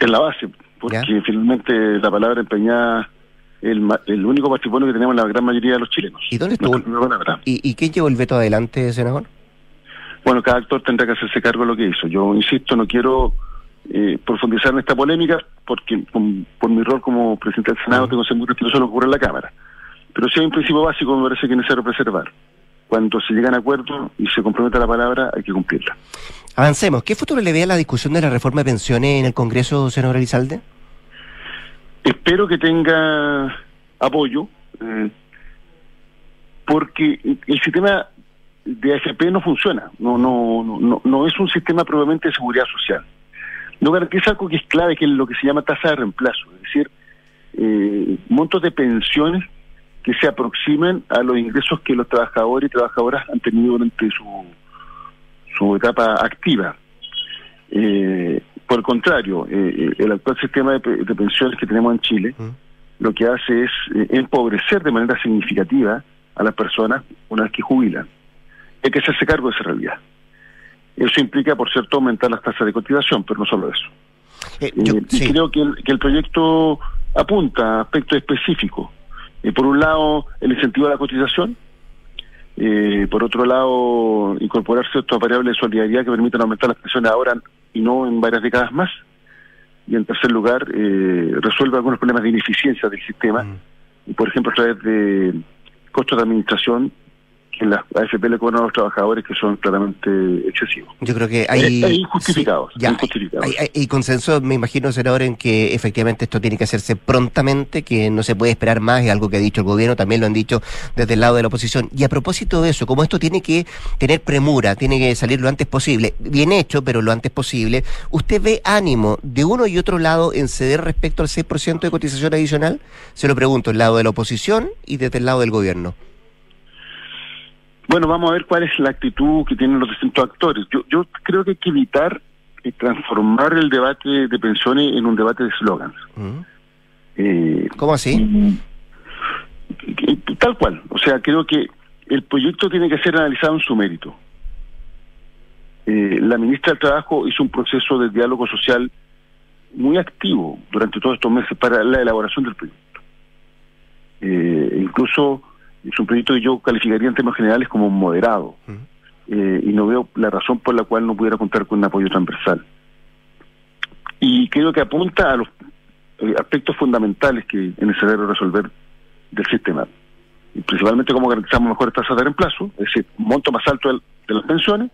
Es la base, porque finalmente la palabra empeñada el, el único patrimonio que tenemos la gran mayoría de los chilenos.
¿Y dónde estuvo? ¿Y, ¿Y quién llevó el veto adelante, senador?
Bueno, cada actor tendrá que hacerse cargo de lo que hizo. Yo insisto, no quiero eh, profundizar en esta polémica porque por mi rol como presidente del Senado tengo que ser muy respetuoso lo que ocurre en la Cámara. Pero sí hay un principio básico me parece que es necesario preservar. Cuando se llegan a acuerdos y se compromete la palabra, hay que cumplirla.
Avancemos. ¿Qué futuro le ve a la discusión de la reforma de pensiones en el Congreso, senador Elizalde?
Espero que tenga apoyo, eh, porque el sistema de AFP no funciona, no, no, no, no es un sistema probablemente de seguridad social. No garantiza algo que es clave, que es lo que se llama tasa de reemplazo, es decir, eh, montos de pensiones que se aproximen a los ingresos que los trabajadores y trabajadoras han tenido durante su, su etapa activa. Eh, por el contrario, eh, eh, el actual sistema de, pensiones que tenemos en Chile lo que hace es eh, empobrecer de manera significativa a las personas una vez que jubilan. Hay que hacerse cargo de esa realidad. Eso implica, por cierto, aumentar las tasas de cotización, pero no solo eso. yo, y creo que el, que el proyecto apunta a aspectos específicos. por un lado, el incentivo a la cotización, por otro lado, incorporar ciertas variables de solidaridad que permitan aumentar las pensiones ahora y no en varias décadas más. Y en tercer lugar, eh, resuelve algunos problemas de ineficiencia del sistema, y por ejemplo a través de costos de administración que las AFP le cobran a los trabajadores que son claramente excesivos.
Yo creo que hay...
Hay injustificados.
Hay, consenso, me imagino, senador, en que efectivamente esto tiene que hacerse prontamente, que no se puede esperar más, es algo que ha dicho el gobierno, también lo han dicho desde el lado de la oposición. Y a propósito de eso, como esto tiene que tener premura, tiene que salir lo antes posible, bien hecho, pero lo antes posible, ¿usted ve ánimo de uno y otro lado en ceder respecto al 6% de cotización adicional? Se lo pregunto, el lado de la oposición y desde el lado del gobierno.
Bueno, vamos a ver cuál es la actitud que tienen los distintos actores. Yo, yo creo que hay que evitar eh, transformar el debate de pensiones en un debate de slogans.
Mm. Eh, ¿Cómo así?
Tal cual. O sea, creo que el proyecto tiene que ser analizado en su mérito. Eh, la ministra del Trabajo hizo un proceso de diálogo social muy activo durante todos estos meses para la elaboración del proyecto. incluso es un proyecto que yo calificaría en términos generales como moderado eh, y no veo la razón por la cual no pudiera contar con un apoyo transversal. Y creo que apunta a los eh, aspectos fundamentales que es necesario resolver del sistema. Y principalmente cómo garantizamos mejores tasas de reemplazo, es decir, un monto más alto de, las pensiones,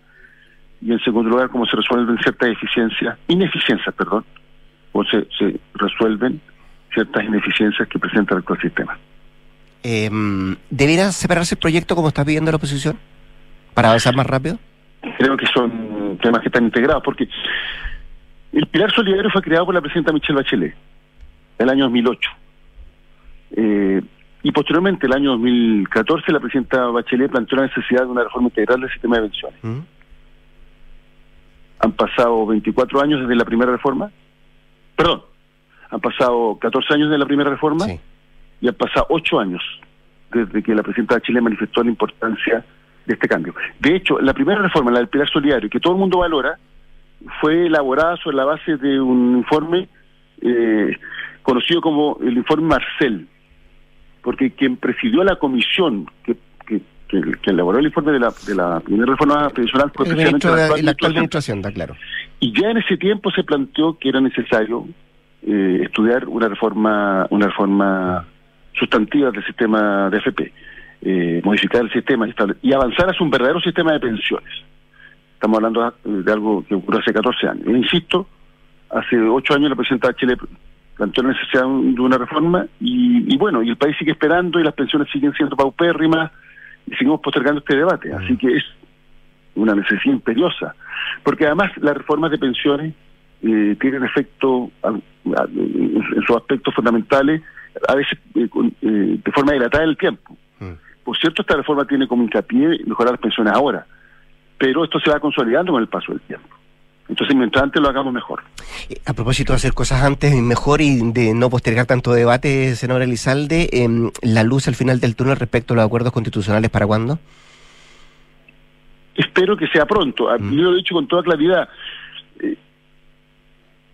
y en segundo lugar cómo se resuelven ciertas eficiencias, ineficiencias, perdón, o se, se resuelven ciertas ineficiencias que presenta el actual sistema.
Eh, ¿Debería separarse el proyecto como está pidiendo la oposición? ¿Para avanzar más rápido?
Creo que son temas que están integrados, porque el Pilar Solidario fue creado por la presidenta Michelle Bachelet en el año 2008. Eh, y posteriormente, el año 2014, la presidenta Bachelet planteó la necesidad de una reforma integral del sistema de pensiones. ¿Mm? Han pasado 24 años desde la primera reforma. Perdón, han pasado 14 años desde la primera reforma. Sí y han pasado ocho años desde que la presidenta de Chile manifestó la importancia de este cambio. De hecho, la primera reforma, la del Pilar Solidario, que todo el mundo valora, fue elaborada sobre la base de un informe eh, conocido como el informe Marcel, porque quien presidió la comisión que, que, que, elaboró el informe de la, de la primera reforma previsional fue
precisamente la, actual, administración, está claro.
Y ya en ese tiempo se planteó que era necesario eh, estudiar una reforma, una reforma sustantivas del sistema de FP, eh, modificar el sistema y avanzar hacia un verdadero sistema de pensiones. Estamos hablando de algo que ocurrió hace 14 años. E insisto, hace 8 años la presidenta de Chile planteó la necesidad de una reforma y, y bueno, y el país sigue esperando y las pensiones siguen siendo paupérrimas y seguimos postergando este debate. Así que es una necesidad imperiosa, porque además las reformas de pensiones eh, tienen efecto a- a- en sus aspectos fundamentales, a veces eh, eh, de forma dilatada en el tiempo. Por cierto, esta reforma tiene como hincapié mejorar las pensiones ahora, pero esto se va consolidando con el paso del tiempo. Entonces, mientras antes lo hagamos mejor.
A propósito de hacer cosas antes y mejor y de no postergar tanto debate, senador Elizalde, em, la luz al final del túnel respecto a los acuerdos constitucionales, ¿para cuándo?
espero que sea pronto. A- Yo lo he dicho con toda claridad. eh,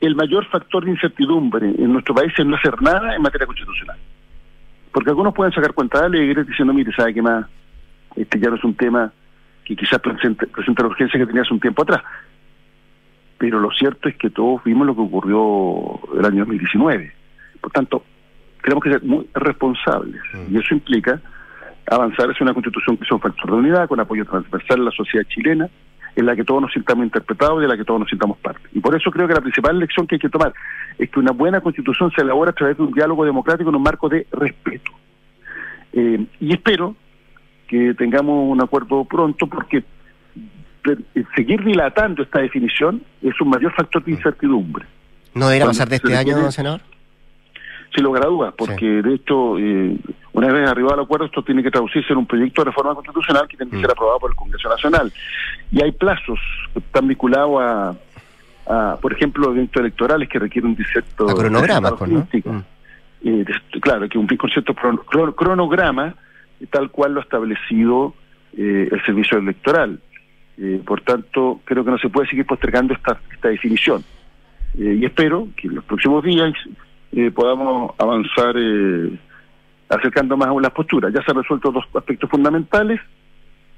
el mayor factor de incertidumbre en nuestro país es no hacer nada en materia constitucional. Porque algunos pueden sacar cuentas alegres diciendo, mire, ¿sabe qué más? Este ya no es un tema que quizás presenta, presenta la urgencia que tenía hace un tiempo atrás. Pero lo cierto es que todos vimos lo que ocurrió el año 2019. Por tanto, tenemos que ser muy responsables. Y eso implica avanzar hacia una constitución que sea un factor de unidad, con apoyo transversal en la sociedad chilena, en la que todos nos sintamos interpretados y de la que todos nos sintamos parte. Y por eso creo que la principal lección que hay que tomar es que una buena constitución se elabora a través de un diálogo democrático en un marco de respeto. Eh, y espero que tengamos un acuerdo pronto porque eh, seguir dilatando esta definición es un mayor factor de incertidumbre.
¿No debería pasar de este año, senador?
Sin lugar a dudas, porque de hecho, eh, una vez arribado al acuerdo, esto tiene que traducirse en un proyecto de reforma constitucional que tiene que ser aprobado por el Congreso Nacional. Y hay plazos que están vinculados a, a, por ejemplo, eventos electorales que requieren un cierto...
A cronogramas,
cierta
pues, ¿no?
logística. Eh, claro, que con cierto cron- cron- cronograma, eh, tal cual lo ha establecido eh, el servicio electoral. Eh, por tanto, creo que no se puede seguir postergando esta, esta definición. Eh, y espero que en los próximos días eh, podamos avanzar eh, acercando más aún las posturas. Ya se han resuelto dos aspectos fundamentales,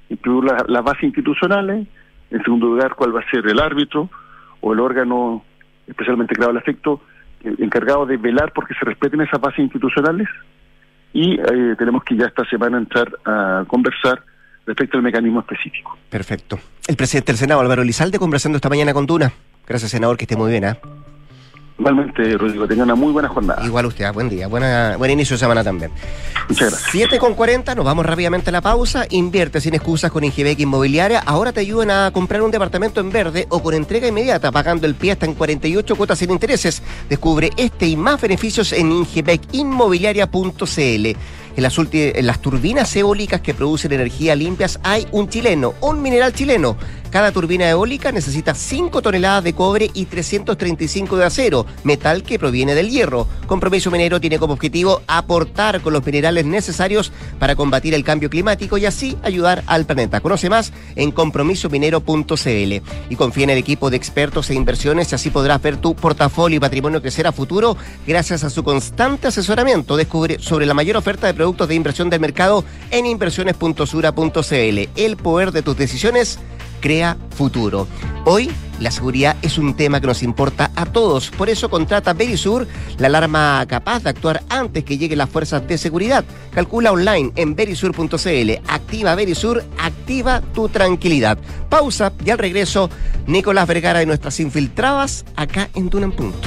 en primer lugar las, bases institucionales, en segundo lugar cuál va a ser el árbitro o el órgano especialmente creado al efecto eh, encargado de velar porque se respeten esas bases institucionales y eh, tenemos que ya esta semana entrar a conversar respecto al mecanismo específico.
Perfecto. El presidente del Senado, Álvaro Elizalde, conversando esta mañana con Duna. Gracias, senador, que esté muy bien. ¿ah?
Igualmente, Rodrigo, tenga una muy buena jornada.
Igual usted, ah, buen día, buena, buen inicio de semana también.
Muchas gracias.
7 con 40, nos vamos rápidamente a la pausa. Invierte sin excusas con Ingebec Inmobiliaria. Ahora te ayudan a comprar un departamento en verde o con entrega inmediata, pagando el pie hasta en 48 cuotas sin intereses. Descubre este y más beneficios en ingebecinmobiliaria.cl. En las, en las turbinas eólicas que producen energía limpias hay un chileno, un mineral chileno. Cada turbina eólica necesita 5 toneladas de cobre y 335 de acero, metal que proviene del hierro. Compromiso Minero tiene como objetivo aportar con los minerales necesarios para combatir el cambio climático y así ayudar al planeta. Conoce más en compromisominero.cl y confía en el equipo de expertos e inversiones y así podrás ver tu portafolio y patrimonio crecer a futuro gracias a su constante asesoramiento. Descubre sobre la mayor oferta de productos de inversión del mercado en inversiones.sura.cl. El poder de tus decisiones crea futuro. Hoy la seguridad es un tema que nos importa a todos, por eso contrata Verisur, la alarma capaz de actuar antes que lleguen las fuerzas de seguridad. Calcula online en verisur.cl. Activa Verisur, activa tu tranquilidad. Pausa y al regreso, Nicolás Vergara y nuestras infiltradas acá en Duna Punto.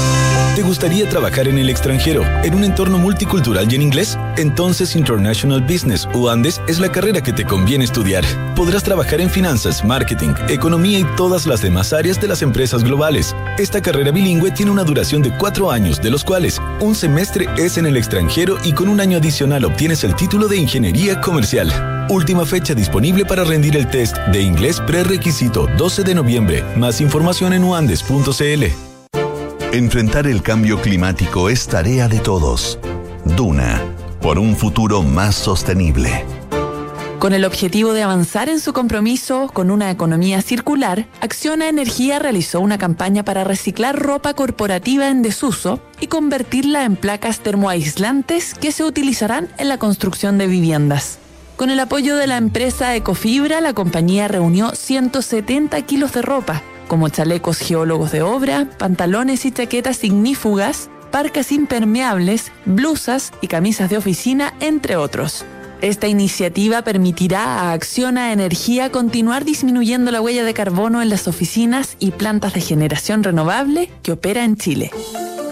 ¿Te gustaría trabajar en el extranjero, en un entorno multicultural y en inglés? Entonces International Business o Andes es la carrera que te conviene estudiar. Podrás trabajar en finanzas, marketing, economía y todas las demás áreas de las empresas globales. Esta carrera bilingüe tiene una duración de cuatro años, de los cuales un semestre es en el extranjero y con un año adicional obtienes el título de Ingeniería Comercial. Última fecha disponible para rendir el test de inglés prerequisito 12 de noviembre. Más información en uandes.cl.
Enfrentar el cambio climático es tarea de todos. Duna, por un futuro más sostenible.
Con el objetivo de avanzar en su compromiso con una economía circular, Acciona Energía realizó una campaña para reciclar ropa corporativa en desuso y convertirla en placas termoaislantes que se utilizarán en la construcción de viviendas. Con el apoyo de la empresa Ecofibra, la compañía reunió 170 kilos de ropa, como chalecos geólogos de obra, pantalones y chaquetas ignífugas, parcas impermeables, blusas y camisas de oficina, entre otros. Esta iniciativa permitirá a Acciona Energía continuar disminuyendo la huella de carbono en las oficinas y plantas de generación renovable que opera en Chile.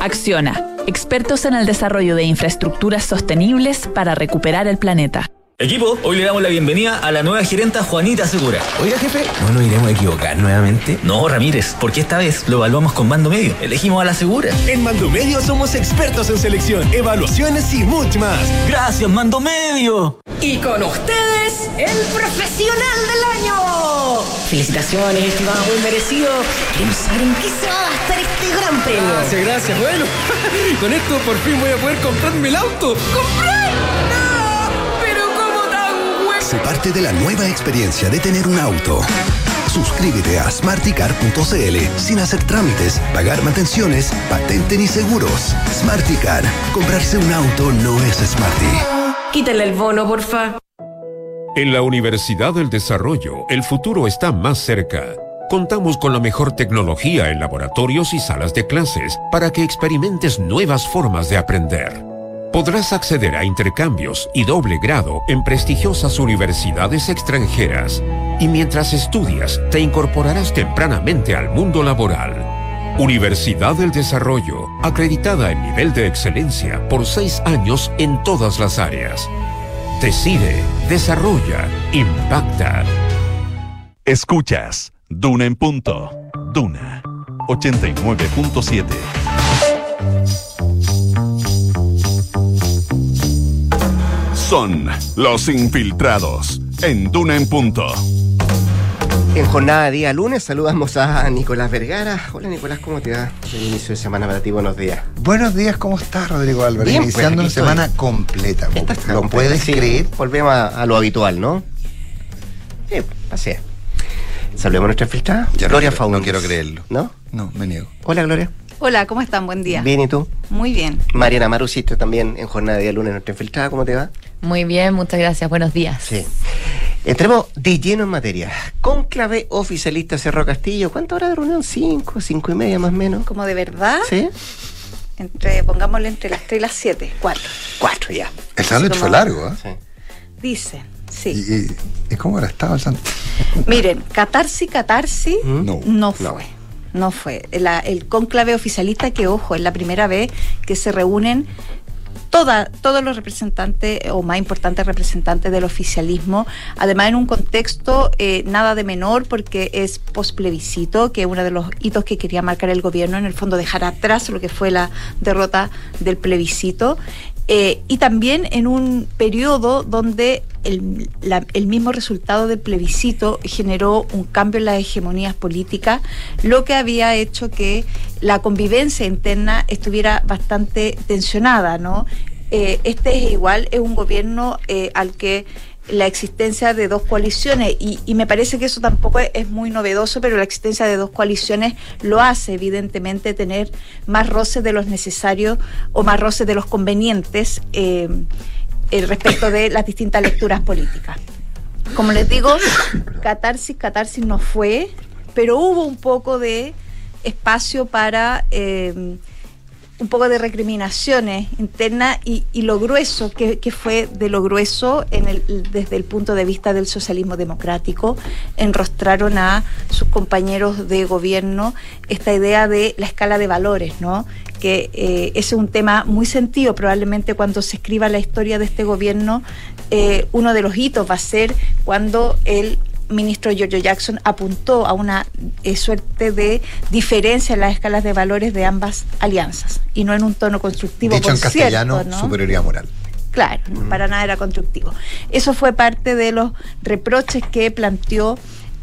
Acciona, expertos en el desarrollo de infraestructuras sostenibles para recuperar el planeta.
Equipo, hoy le damos la bienvenida a la nueva gerenta Juanita Segura.
Oiga, jefe, ¿no nos iremos a equivocar nuevamente?
No, Ramírez, porque esta vez lo evaluamos con mando medio. Elegimos a la Segura.
En Mando Medio somos expertos en selección, evaluaciones y mucho más.
Gracias, Mando Medio.
Y con ustedes, el profesional del año. Felicitaciones, estimado, muy merecido. Queremos saber en qué se va a gastar este gran premio.
Gracias, gracias. Bueno, con esto por fin voy a poder comprarme el auto. ¡Comprar!
Sé parte de la nueva experiencia de tener un auto. Suscríbete a smarticar.cl sin hacer trámites, pagar mantenciones, patente ni seguros. Smarticar. Comprarse un auto no es smarty.
Quítale el bono, porfa.
En la Universidad del Desarrollo, el futuro está más cerca. Contamos con la mejor tecnología en laboratorios y salas de clases para que experimentes nuevas formas de aprender. Podrás acceder a intercambios y doble grado en prestigiosas universidades extranjeras y mientras estudias te incorporarás tempranamente al mundo laboral. Universidad del Desarrollo, acreditada en nivel de excelencia por seis años en todas las áreas. Decide, desarrolla, impacta.
Escuchas Duna en punto. Duna 89.7. Son los infiltrados en Duna en punto.
En jornada de día lunes saludamos a Nicolás Vergara. Hola Nicolás, ¿cómo te va? El inicio de semana para ti, buenos días.
Buenos días, ¿cómo estás, Rodrigo Álvarez?
Bien,
Iniciando
pues,
una semana
estoy.
completa. ¿Lo
completa,
puedes
sí.
creer?
Volvemos a, a lo habitual, ¿no? Sí, así es. Saludemos a nuestra infiltrada.
Ya no
Gloria
quiero-
Faundes.
no quiero creerlo.
¿No?
No, me niego.
Hola, Gloria.
Hola, ¿cómo están? Buen día.
Bien, ¿y tú?
Muy bien.
Mariana Marusito también en jornada de día lunes, nuestra infiltrada, ¿cómo te va?
Muy bien, muchas gracias. Buenos días.
Sí. Entremos de lleno en materia. Conclave oficialista Cerro Castillo. ¿Cuántas horas de reunión? ¿Cinco? ¿Cinco y media más o menos?
¿Como de verdad?
¿Sí?
Entre, pongámosle entre las 3 y las 7. Cuatro.
Cuatro ya.
El sándwich fue largo, ¿eh?
Dicen, sí.
¿Y, y, y cómo era? ¿Estaba el sándwich?
Miren, catarsi, catarsi
No.
no fue. No fue. La- el cónclave oficialista, que ojo, es la primera vez que se reúnen toda, todos los representantes o más importantes representantes del oficialismo, además en un contexto eh, nada de menor porque es postplebiscito, que es uno de los hitos que quería marcar el gobierno, en el fondo dejar atrás lo que fue la derrota del plebiscito. Eh, y también en un periodo donde el, la- el mismo resultado del plebiscito generó un cambio en las hegemonías políticas, lo que había hecho que la convivencia interna estuviera bastante tensionada, ¿no? Eh, este es igual, es un gobierno eh, al que la existencia de dos coaliciones, y, me parece que eso tampoco es, es muy novedoso, pero la existencia de dos coaliciones lo hace evidentemente tener más roces de los necesarios o más roces de los convenientes. eh, eh, respecto de las distintas lecturas políticas. Como les digo, catarsis, catarsis no fue, pero hubo un poco de espacio para eh, un poco de recriminaciones internas y, lo grueso, que, fue de lo grueso en el, desde el punto de vista del socialismo democrático, enrostraron a sus compañeros de gobierno esta idea de la escala de valores, ¿no? que eh, es un tema muy sentido, probablemente cuando se escriba la historia de este gobierno, eh, uno de los hitos va a ser cuando el ministro Giorgio Jackson apuntó a una eh, suerte de diferencia en las escalas de valores de ambas alianzas y no en un tono constructivo.
Dicho
por
en castellano, superioridad moral.
Claro, para nada era constructivo. Eso fue parte de los reproches que planteó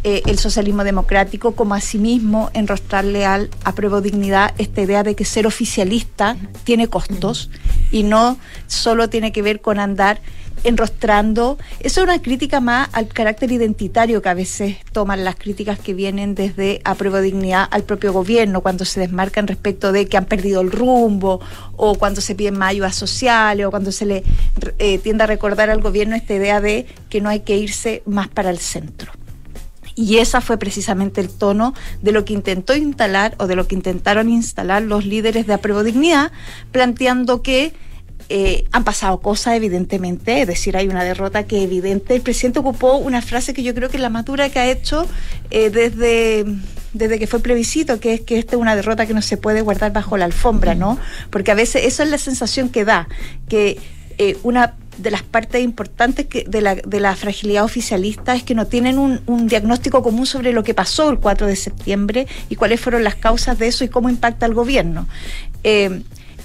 eh, el socialismo democrático, como asimismo enrostrarle al apruebo dignidad esta idea de que ser oficialista tiene costos y no solo tiene que ver con andar enrostrando. Eso es una crítica más al carácter identitario que a veces toman las críticas que vienen desde apruebo dignidad al propio gobierno, cuando se desmarcan respecto de que han perdido el rumbo, o cuando se piden más ayudas sociales, o cuando se le eh, tiende a recordar al gobierno esta idea de que no hay que irse más para el centro. Y esa fue precisamente el tono de lo que intentó instalar o de lo que intentaron instalar los líderes de apruebo dignidad, planteando que eh, han pasado cosas, evidentemente, es decir, hay una derrota que es evidente. El presidente ocupó una frase que yo creo que es la más dura que ha hecho eh, desde, desde que fue plebiscito, que es que esta es una derrota que no se puede guardar bajo la alfombra, ¿no? Porque a veces esa es la sensación que da, que eh, una de las partes importantes de, la, de la fragilidad oficialista es que no tienen un, diagnóstico común sobre lo que pasó el 4 de septiembre y cuáles fueron las causas de eso y cómo impacta al gobierno.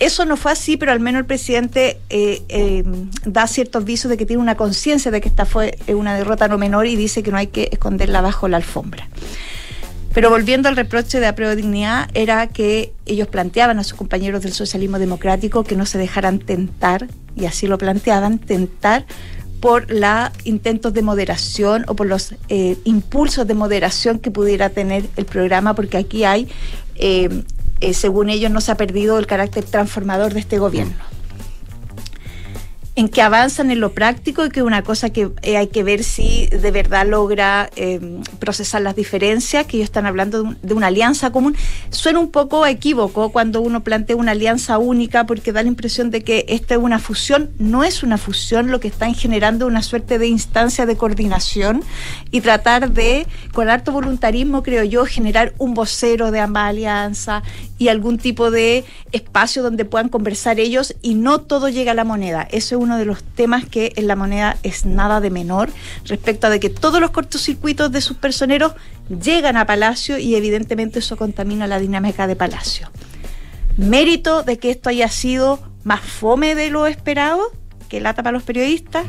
Eso no fue así, pero al menos el presidente eh, eh, da ciertos visos de que tiene una conciencia de que esta fue una derrota no menor y dice que no hay que esconderla bajo la alfombra. Pero volviendo al reproche de apruebo de dignidad, era que ellos planteaban a sus compañeros del socialismo democrático que no se dejaran tentar, y así lo planteaban, tentar por los intentos de moderación o por los eh, impulsos de moderación que pudiera tener el programa, porque aquí hay, eh, eh, según ellos, no se ha perdido el carácter transformador de este gobierno en que avanzan en lo práctico y que es una cosa que eh, hay que ver si de verdad logra eh, procesar las diferencias, que ellos están hablando de, un, de, una alianza común. Suena un poco equívoco cuando uno plantea una alianza única porque da la impresión de que esta es una fusión. No es una fusión, lo que están generando una suerte de instancia de coordinación y tratar de, con harto voluntarismo, creo yo, generar un vocero de ambas alianzas y algún tipo de espacio donde puedan conversar ellos y no todo llega a la moneda. Eso es uno de los temas que en la moneda es nada de menor respecto a de que todos los cortocircuitos de sus personeros llegan a Palacio y evidentemente eso contamina la dinámica de Palacio. Mérito de que esto haya sido más fome de lo esperado, que lata para los periodistas,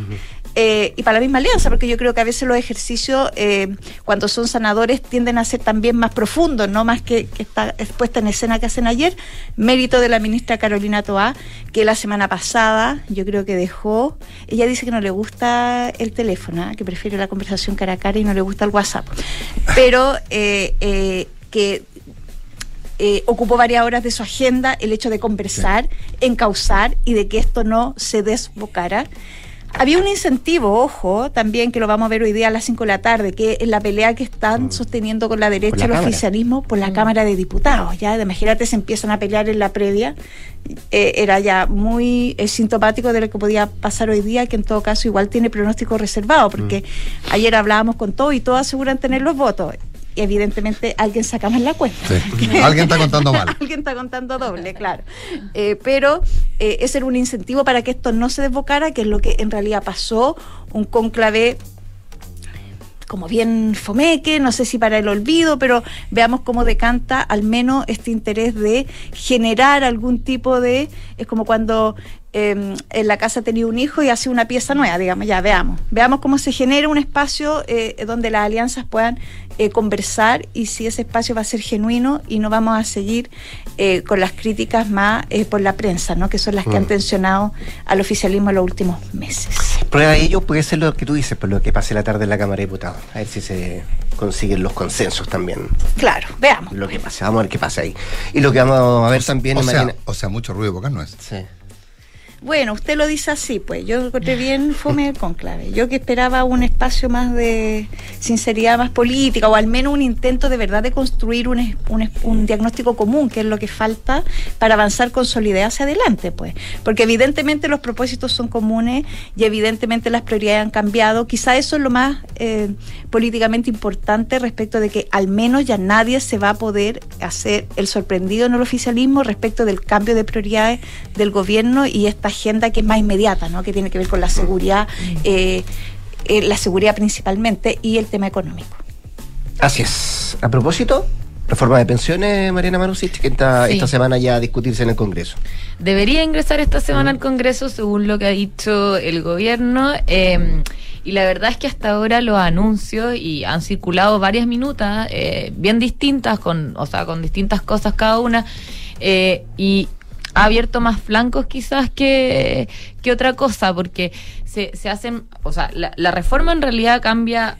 eh, y para la misma alianza, porque yo creo que a veces los ejercicios, eh, cuando son sanadores, tienden a ser también más profundos, no más que, que esta puesta en escena que hacen ayer. Mérito de la ministra Carolina Toá, que la semana pasada yo creo que dejó, ella dice que no le gusta el teléfono, ¿eh? que prefiere la conversación cara a cara y no le gusta el WhatsApp, pero eh, que eh, ocupó varias horas de su agenda el hecho de conversar, encauzar y de que esto no se desbocara. Había un incentivo, ojo, también que lo vamos a ver hoy día a las 5 de la tarde, que es la pelea que están mm. sosteniendo con la derecha la el cámara. oficialismo por la mm. Cámara de Diputados. Ya, imagínate, se empiezan a pelear en la previa. Eh, era ya muy eh, sintomático de lo que podía pasar hoy día, que en todo caso igual tiene pronóstico reservado, porque mm. ayer hablábamos con todo y todos aseguran tener los votos evidentemente alguien saca mal la cuenta.
Sí. alguien está contando mal.
alguien está contando doble, claro. Eh, pero eh, ese era un incentivo para que esto no se desbocara, que es lo que en realidad pasó, un conclave como bien fomeque, no sé si para el olvido, pero veamos cómo decanta al menos este interés de generar algún tipo de, es como cuando eh, en la casa tenía un hijo y hace una pieza nueva, digamos, ya veamos, veamos cómo se genera un espacio eh, donde las alianzas puedan eh, conversar y si ese espacio va a ser genuino y no vamos a seguir eh, con las críticas más eh, por la prensa, ¿no? que son las que mm. han tensionado al oficialismo en los últimos meses.
Prueba de ello puede ser lo que tú dices, por lo que pase la tarde en la Cámara de Diputados, a ver si se consiguen los consensos también.
Claro, veamos.
Lo que pase, vamos a ver qué pasa ahí. Y lo que vamos a ver también...
O sea, o sea, mucho ruido porque no es.
Sí.
Bueno, usted lo dice así, pues yo encontré bien fome el conclave. Yo que esperaba un espacio más de sinceridad, más política, o al menos un intento de verdad de construir un, un, un diagnóstico común, que es lo que falta para avanzar con solidez hacia adelante, pues. Porque evidentemente los propósitos son comunes y evidentemente las prioridades han cambiado. Quizá eso es lo más eh, políticamente importante respecto de que al menos ya nadie se va a poder hacer el sorprendido en el oficialismo respecto del cambio de prioridades del gobierno y esta agenda que es más inmediata, ¿no? que tiene que ver con la seguridad, eh, eh, la seguridad principalmente y el tema económico.
Así es. A propósito, reforma de pensiones, Mariana Marusic, que está
Sí.
esta semana ya a discutirse en el Congreso.
Debería ingresar esta semana al Congreso, según lo que ha dicho el gobierno. eh, y la verdad es que hasta ahora los anuncios y han circulado varias minutas eh, bien distintas, con, o sea, con distintas cosas cada una. eh, y ha abierto más flancos quizás que, que otra cosa, porque se, se hacen, o sea, la, la reforma en realidad cambia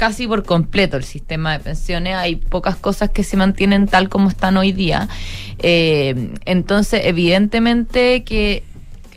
casi por completo el sistema de pensiones. Hay pocas cosas que se mantienen tal como están hoy día. Eh, entonces, evidentemente que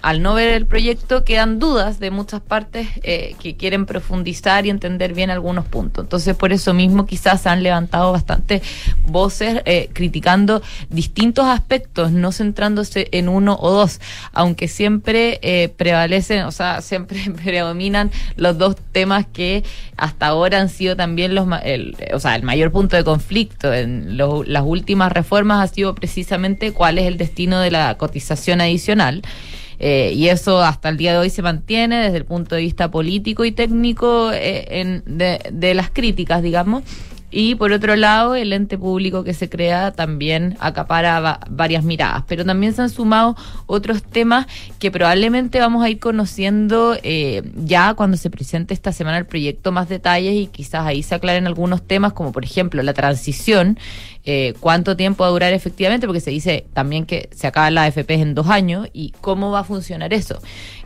al no ver el proyecto quedan dudas de muchas partes eh, que quieren profundizar y entender bien algunos puntos. Entonces, por eso mismo quizás se han levantado bastantes voces eh, criticando distintos aspectos, no centrándose en uno o dos, aunque siempre eh, prevalecen, o sea, siempre predominan los dos temas que hasta ahora han sido también los, el, o sea, el mayor punto de conflicto en las últimas reformas ha sido precisamente cuál es el destino de la cotización adicional. Eh, y eso hasta el día de hoy se mantiene desde el punto de vista político y técnico eh, en- de, de las críticas, digamos. Y por otro lado, el ente público que se crea también acapara va- varias miradas. Pero también se han sumado otros temas que probablemente vamos a ir conociendo eh, ya cuando se presente esta semana el proyecto más detalles y quizás ahí se aclaren algunos temas, como por ejemplo la transición, eh, cuánto tiempo va a durar efectivamente, porque se dice también que se acaban las AFPs en dos años y cómo va a funcionar eso.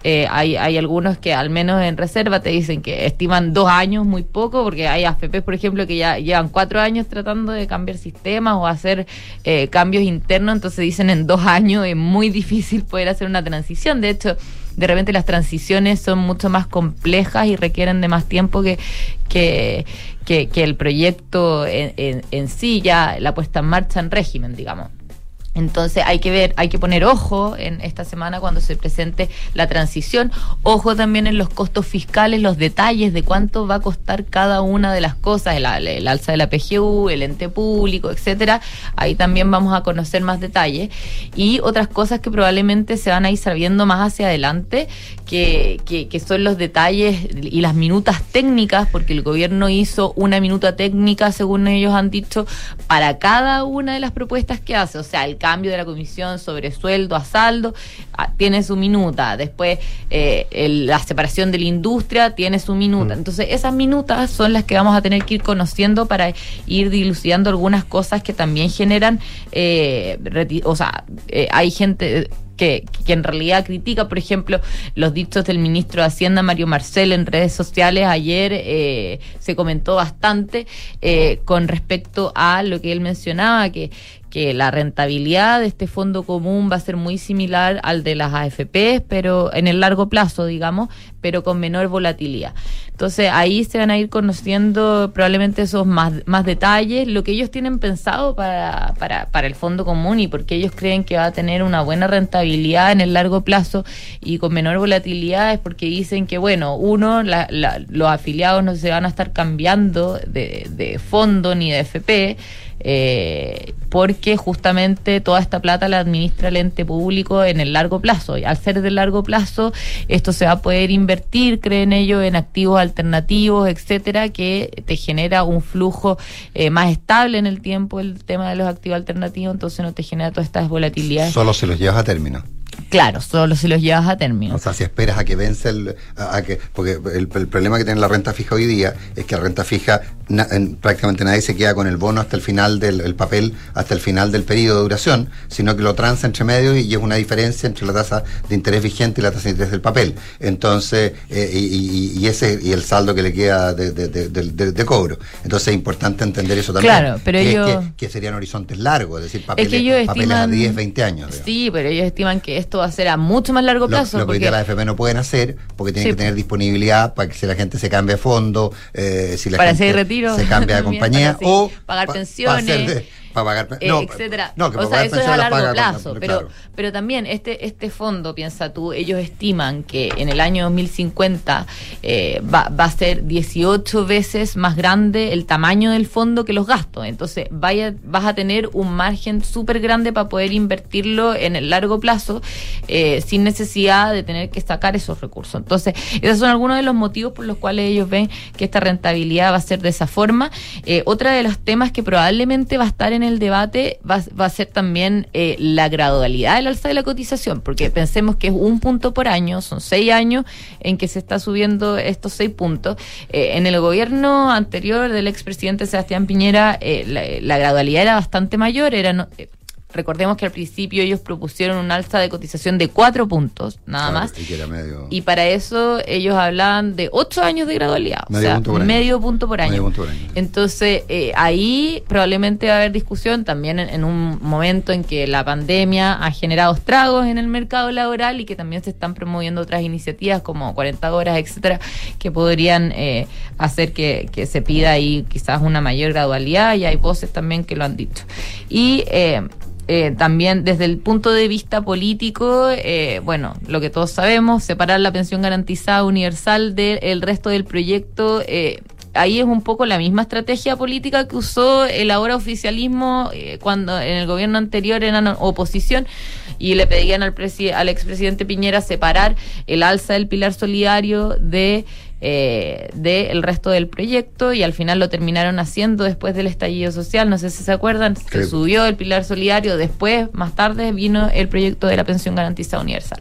Eh, hay, hay algunos que al menos en reserva te dicen que estiman dos años muy poco, porque hay AFPs, por ejemplo, que ya llevan cuatro años tratando de cambiar sistemas o hacer eh, cambios internos, entonces dicen en dos años es muy difícil poder hacer una transición. De hecho, de repente las transiciones son mucho más complejas y requieren de más tiempo que, que, el proyecto en- en sí, ya la puesta en marcha en régimen, digamos. Entonces hay que ver, hay que poner ojo en esta semana cuando se presente la transición, ojo también en los costos fiscales, los detalles de cuánto va a costar cada una de las cosas, el, el alza de la PGU, el ente público, etcétera. Ahí también vamos a conocer más detalles y otras cosas que probablemente se van a ir sabiendo más hacia adelante, que, que, que son los detalles y las minutas técnicas, porque el gobierno hizo una minuta técnica, según ellos han dicho, para cada una de las propuestas que hace. O sea, el cambio de la comisión sobre sueldo a saldo ah, tiene su minuta. Después, eh, el- la separación de la industria tiene su minuta. Entonces, esas minutas son las que vamos a tener que ir conociendo para ir dilucidando algunas cosas que también generan, eh, o sea, eh, hay gente que, que en realidad critica, por ejemplo, los dichos del ministro de Hacienda, Mario Marcel, en redes sociales. Ayer eh, se comentó bastante eh, con respecto a lo que él mencionaba, que, que la rentabilidad de este fondo común va a ser muy similar al de las AFP, pero en el largo plazo, digamos, pero con menor volatilidad. Entonces ahí se van a ir conociendo probablemente esos más, más detalles, lo que ellos tienen pensado para, para, para el fondo común y porque ellos creen que va a tener una buena rentabilidad en el largo plazo y con menor volatilidad es porque dicen que, bueno, uno, la- la- los afiliados no se van a estar cambiando de, de fondo ni de FP. Eh, porque justamente toda esta plata la administra el ente público en el largo plazo. Y al ser de largo plazo, esto se va a poder invertir, creen ellos, en activos alternativos, etcétera, que te genera un flujo eh, más estable en el tiempo, el tema de los activos alternativos, entonces no te genera todas estas volatilidades.
Solo si los llevas a término.
Claro, solo si los llevas a término.
O sea, si esperas a que vence el. A, a que, porque el, el problema que tiene la renta fija hoy día es que la renta fija na- en- prácticamente nadie se queda con el bono hasta el final del el papel, hasta el final del periodo de duración, sino que lo transa entre medio y es una diferencia entre la tasa de interés vigente y la tasa de interés del papel. Entonces, eh, y, y- y ese y el saldo que le queda de, de- de- de- de- de cobro. Entonces es importante entender eso también.
Claro, pero
que,
ellos-
que, que serían horizontes largos, es decir, papeles,
ellos
papeles a
estiman-
10, 20 años. digamos.
Sí, pero ellos estiman que esto esto va a ser a mucho más largo
Lo,
plazo.
lo que hoy
porque-
día las FP no pueden hacer porque tienen
Sí.
que tener disponibilidad para que si la gente se cambia de fondo, eh, si la
para
gente
hacer retiro.
se cambia de compañía
para, sí,
o
pagar
pa- pa
pensiones.
Para pagar
eh,
no,
etcétera.
no, que
o sea, eso es a largo
con-
plazo, pero,
claro.
pero también este, este fondo, piensa tú, ellos estiman que en el año 2050 eh, va, va a ser 18 veces más grande el tamaño del fondo que los gastos. Entonces vaya, vas a tener un margen súper grande para poder invertirlo en el largo plazo eh, sin necesidad de tener que sacar esos recursos. Entonces, esos son algunos de los motivos por los cuales ellos ven que esta rentabilidad va a ser de esa forma. Eh, otra de los temas que probablemente va a estar en el debate va, a ser también eh, la gradualidad del alza de la cotización, porque pensemos que es un punto por año, son seis años en que se está subiendo estos seis puntos. Eh, en el gobierno anterior del expresidente Sebastián Piñera, eh, la, la gradualidad era bastante mayor, era no- eh, Recordemos que al principio ellos propusieron un alza de cotización de cuatro puntos, nada
Claro,
más.
y que era medio-
Y para eso ellos hablaban de ocho años de gradualidad, o
Medio
sea,
punto por año.
medio punto por año.
Medio punto por año.
Entonces, eh, ahí probablemente va a haber discusión también en, en un momento en que la pandemia ha generado estragos en el mercado laboral y que también se están promoviendo otras iniciativas como 40 horas, etcétera, que podrían eh, hacer que, que se pida ahí quizás una mayor gradualidad y hay voces también que lo han dicho. Y eh, eh, también desde el punto de vista político, eh, bueno, lo que todos sabemos, separar la pensión garantizada universal del resto del proyecto. eh, Ahí es un poco la misma estrategia política que usó el ahora oficialismo eh, cuando en el gobierno anterior eran oposición y le pedían al, al expresidente Piñera separar el alza del pilar solidario de eh, del resto del proyecto y al final lo terminaron haciendo después del estallido social, no sé si se acuerdan, se subió el pilar solidario, después, más tarde, vino el proyecto de la pensión garantizada universal.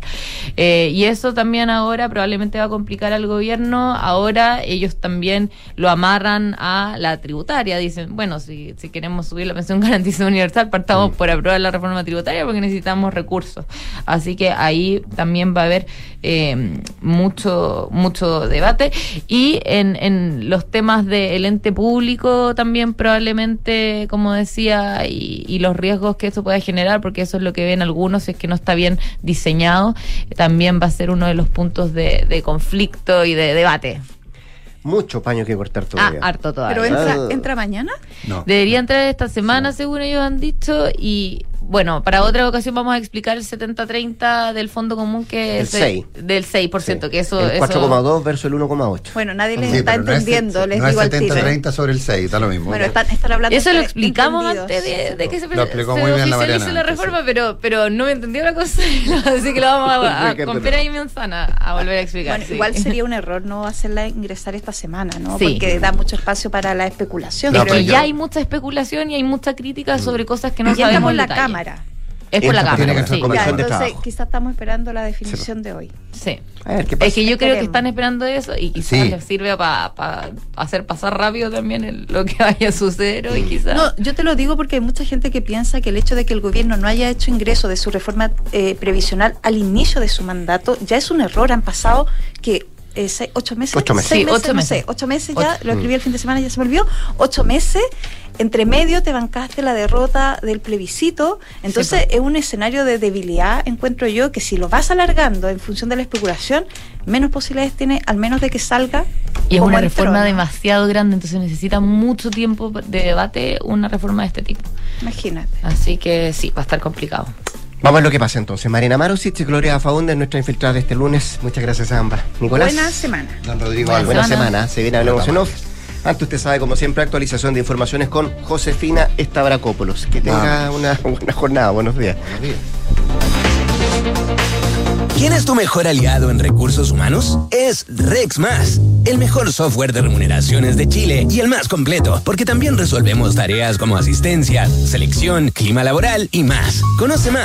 Eh, y eso también ahora probablemente va a complicar al gobierno, ahora ellos también lo amarran a la tributaria, dicen, bueno, si, si queremos subir la pensión garantizada universal, partamos por aprobar la reforma tributaria porque necesitamos recursos. Así que ahí también va a haber eh, mucho, mucho debate. Y en, en los temas del ente público también probablemente, como decía, y, y los riesgos que eso puede generar, porque eso es lo que ven algunos, si es que no está bien diseñado, también va a ser uno de los puntos de, de conflicto y de debate.
Mucho paño que cortar
Ah,
todavía.
harto todavía.
Pero entra,
Ah.
entra mañana.
Debería entrar esta semana, según ellos han dicho, y bueno, para otra ocasión vamos a explicar el 70-30 del Fondo Común que
El
es el-
6.
del 6%, que eso...
el
eso-
4,2 versus el 1,8.
Bueno, nadie les
Sí,
está
pero no es-
entendiendo, les
no es
digo al tiro.
70-30 sobre el 6, está lo mismo.
Bueno, están, están hablando.
Eso lo explicamos
entendidos.
antes de, de que se,
Lo explicó
se
muy bien la
oficialice
Mariana
la reforma, pero, pero no me entendió la cosa, así que lo vamos a, a- con pera y manzana a volver a explicar.
Bueno,
sí.
igual sería un error no hacerla ingresar esta semana, ¿no?
Sí.
Porque da mucho espacio para la especulación.
Es
creo
que
yo.
ya hay mucha especulación y hay mucha crítica sobre cosas que no
y entra
sabemos en
la
detalle.
Cámara.
Es por la
Entra- tiene que
Cámara, sí.
Ya, entonces, quizás estamos esperando la definición de hoy.
Sí.
A ver, ¿qué
Es que yo creo que están esperando eso y quizás
Sí.
les sirve para hacer pasar rápido también el- lo que vaya a suceder hoy, quizás.
No, yo te lo digo porque hay mucha gente que piensa que el hecho de que el gobierno no haya hecho ingreso de su reforma eh, previsional al inicio de su mandato ya es un error. Han pasado que eh, seis- ocho meses.
Ocho meses.
Seis
Sí, ocho
no
meses.
sé, ocho meses ya,
Ocho.
lo
Mm.
escribí el fin de semana, ya se me olvidó. Ocho meses. Entre medio te bancaste la derrota del plebiscito, entonces es un escenario de debilidad, encuentro yo, que si lo vas alargando en función de la especulación, menos posibilidades tiene, al menos de que salga.
Y es una reforma demasiado grande, entonces necesita mucho tiempo de debate una reforma de este tipo.
Imagínate.
Así que sí, va a estar complicado.
Vamos a ver lo que pasa entonces. Marina Marusic y Gloria Faúndez, nuestra infiltrada de este lunes. Muchas gracias a ambas. Nicolás.
Buena semana.
Don Rodrigo
Buena.
Buena
semana.
semana. Se viene Hablemos en Off. Antes usted sabe, como siempre, actualización de informaciones con Josefina Estabracópolos. Que tenga una buena jornada. Buenos días.
Buenos días.
¿Quién es tu mejor aliado en recursos humanos? Es RexMás, el mejor software de remuneraciones de Chile y el más completo, porque también resolvemos tareas como asistencia, selección, clima laboral y más. Conoce más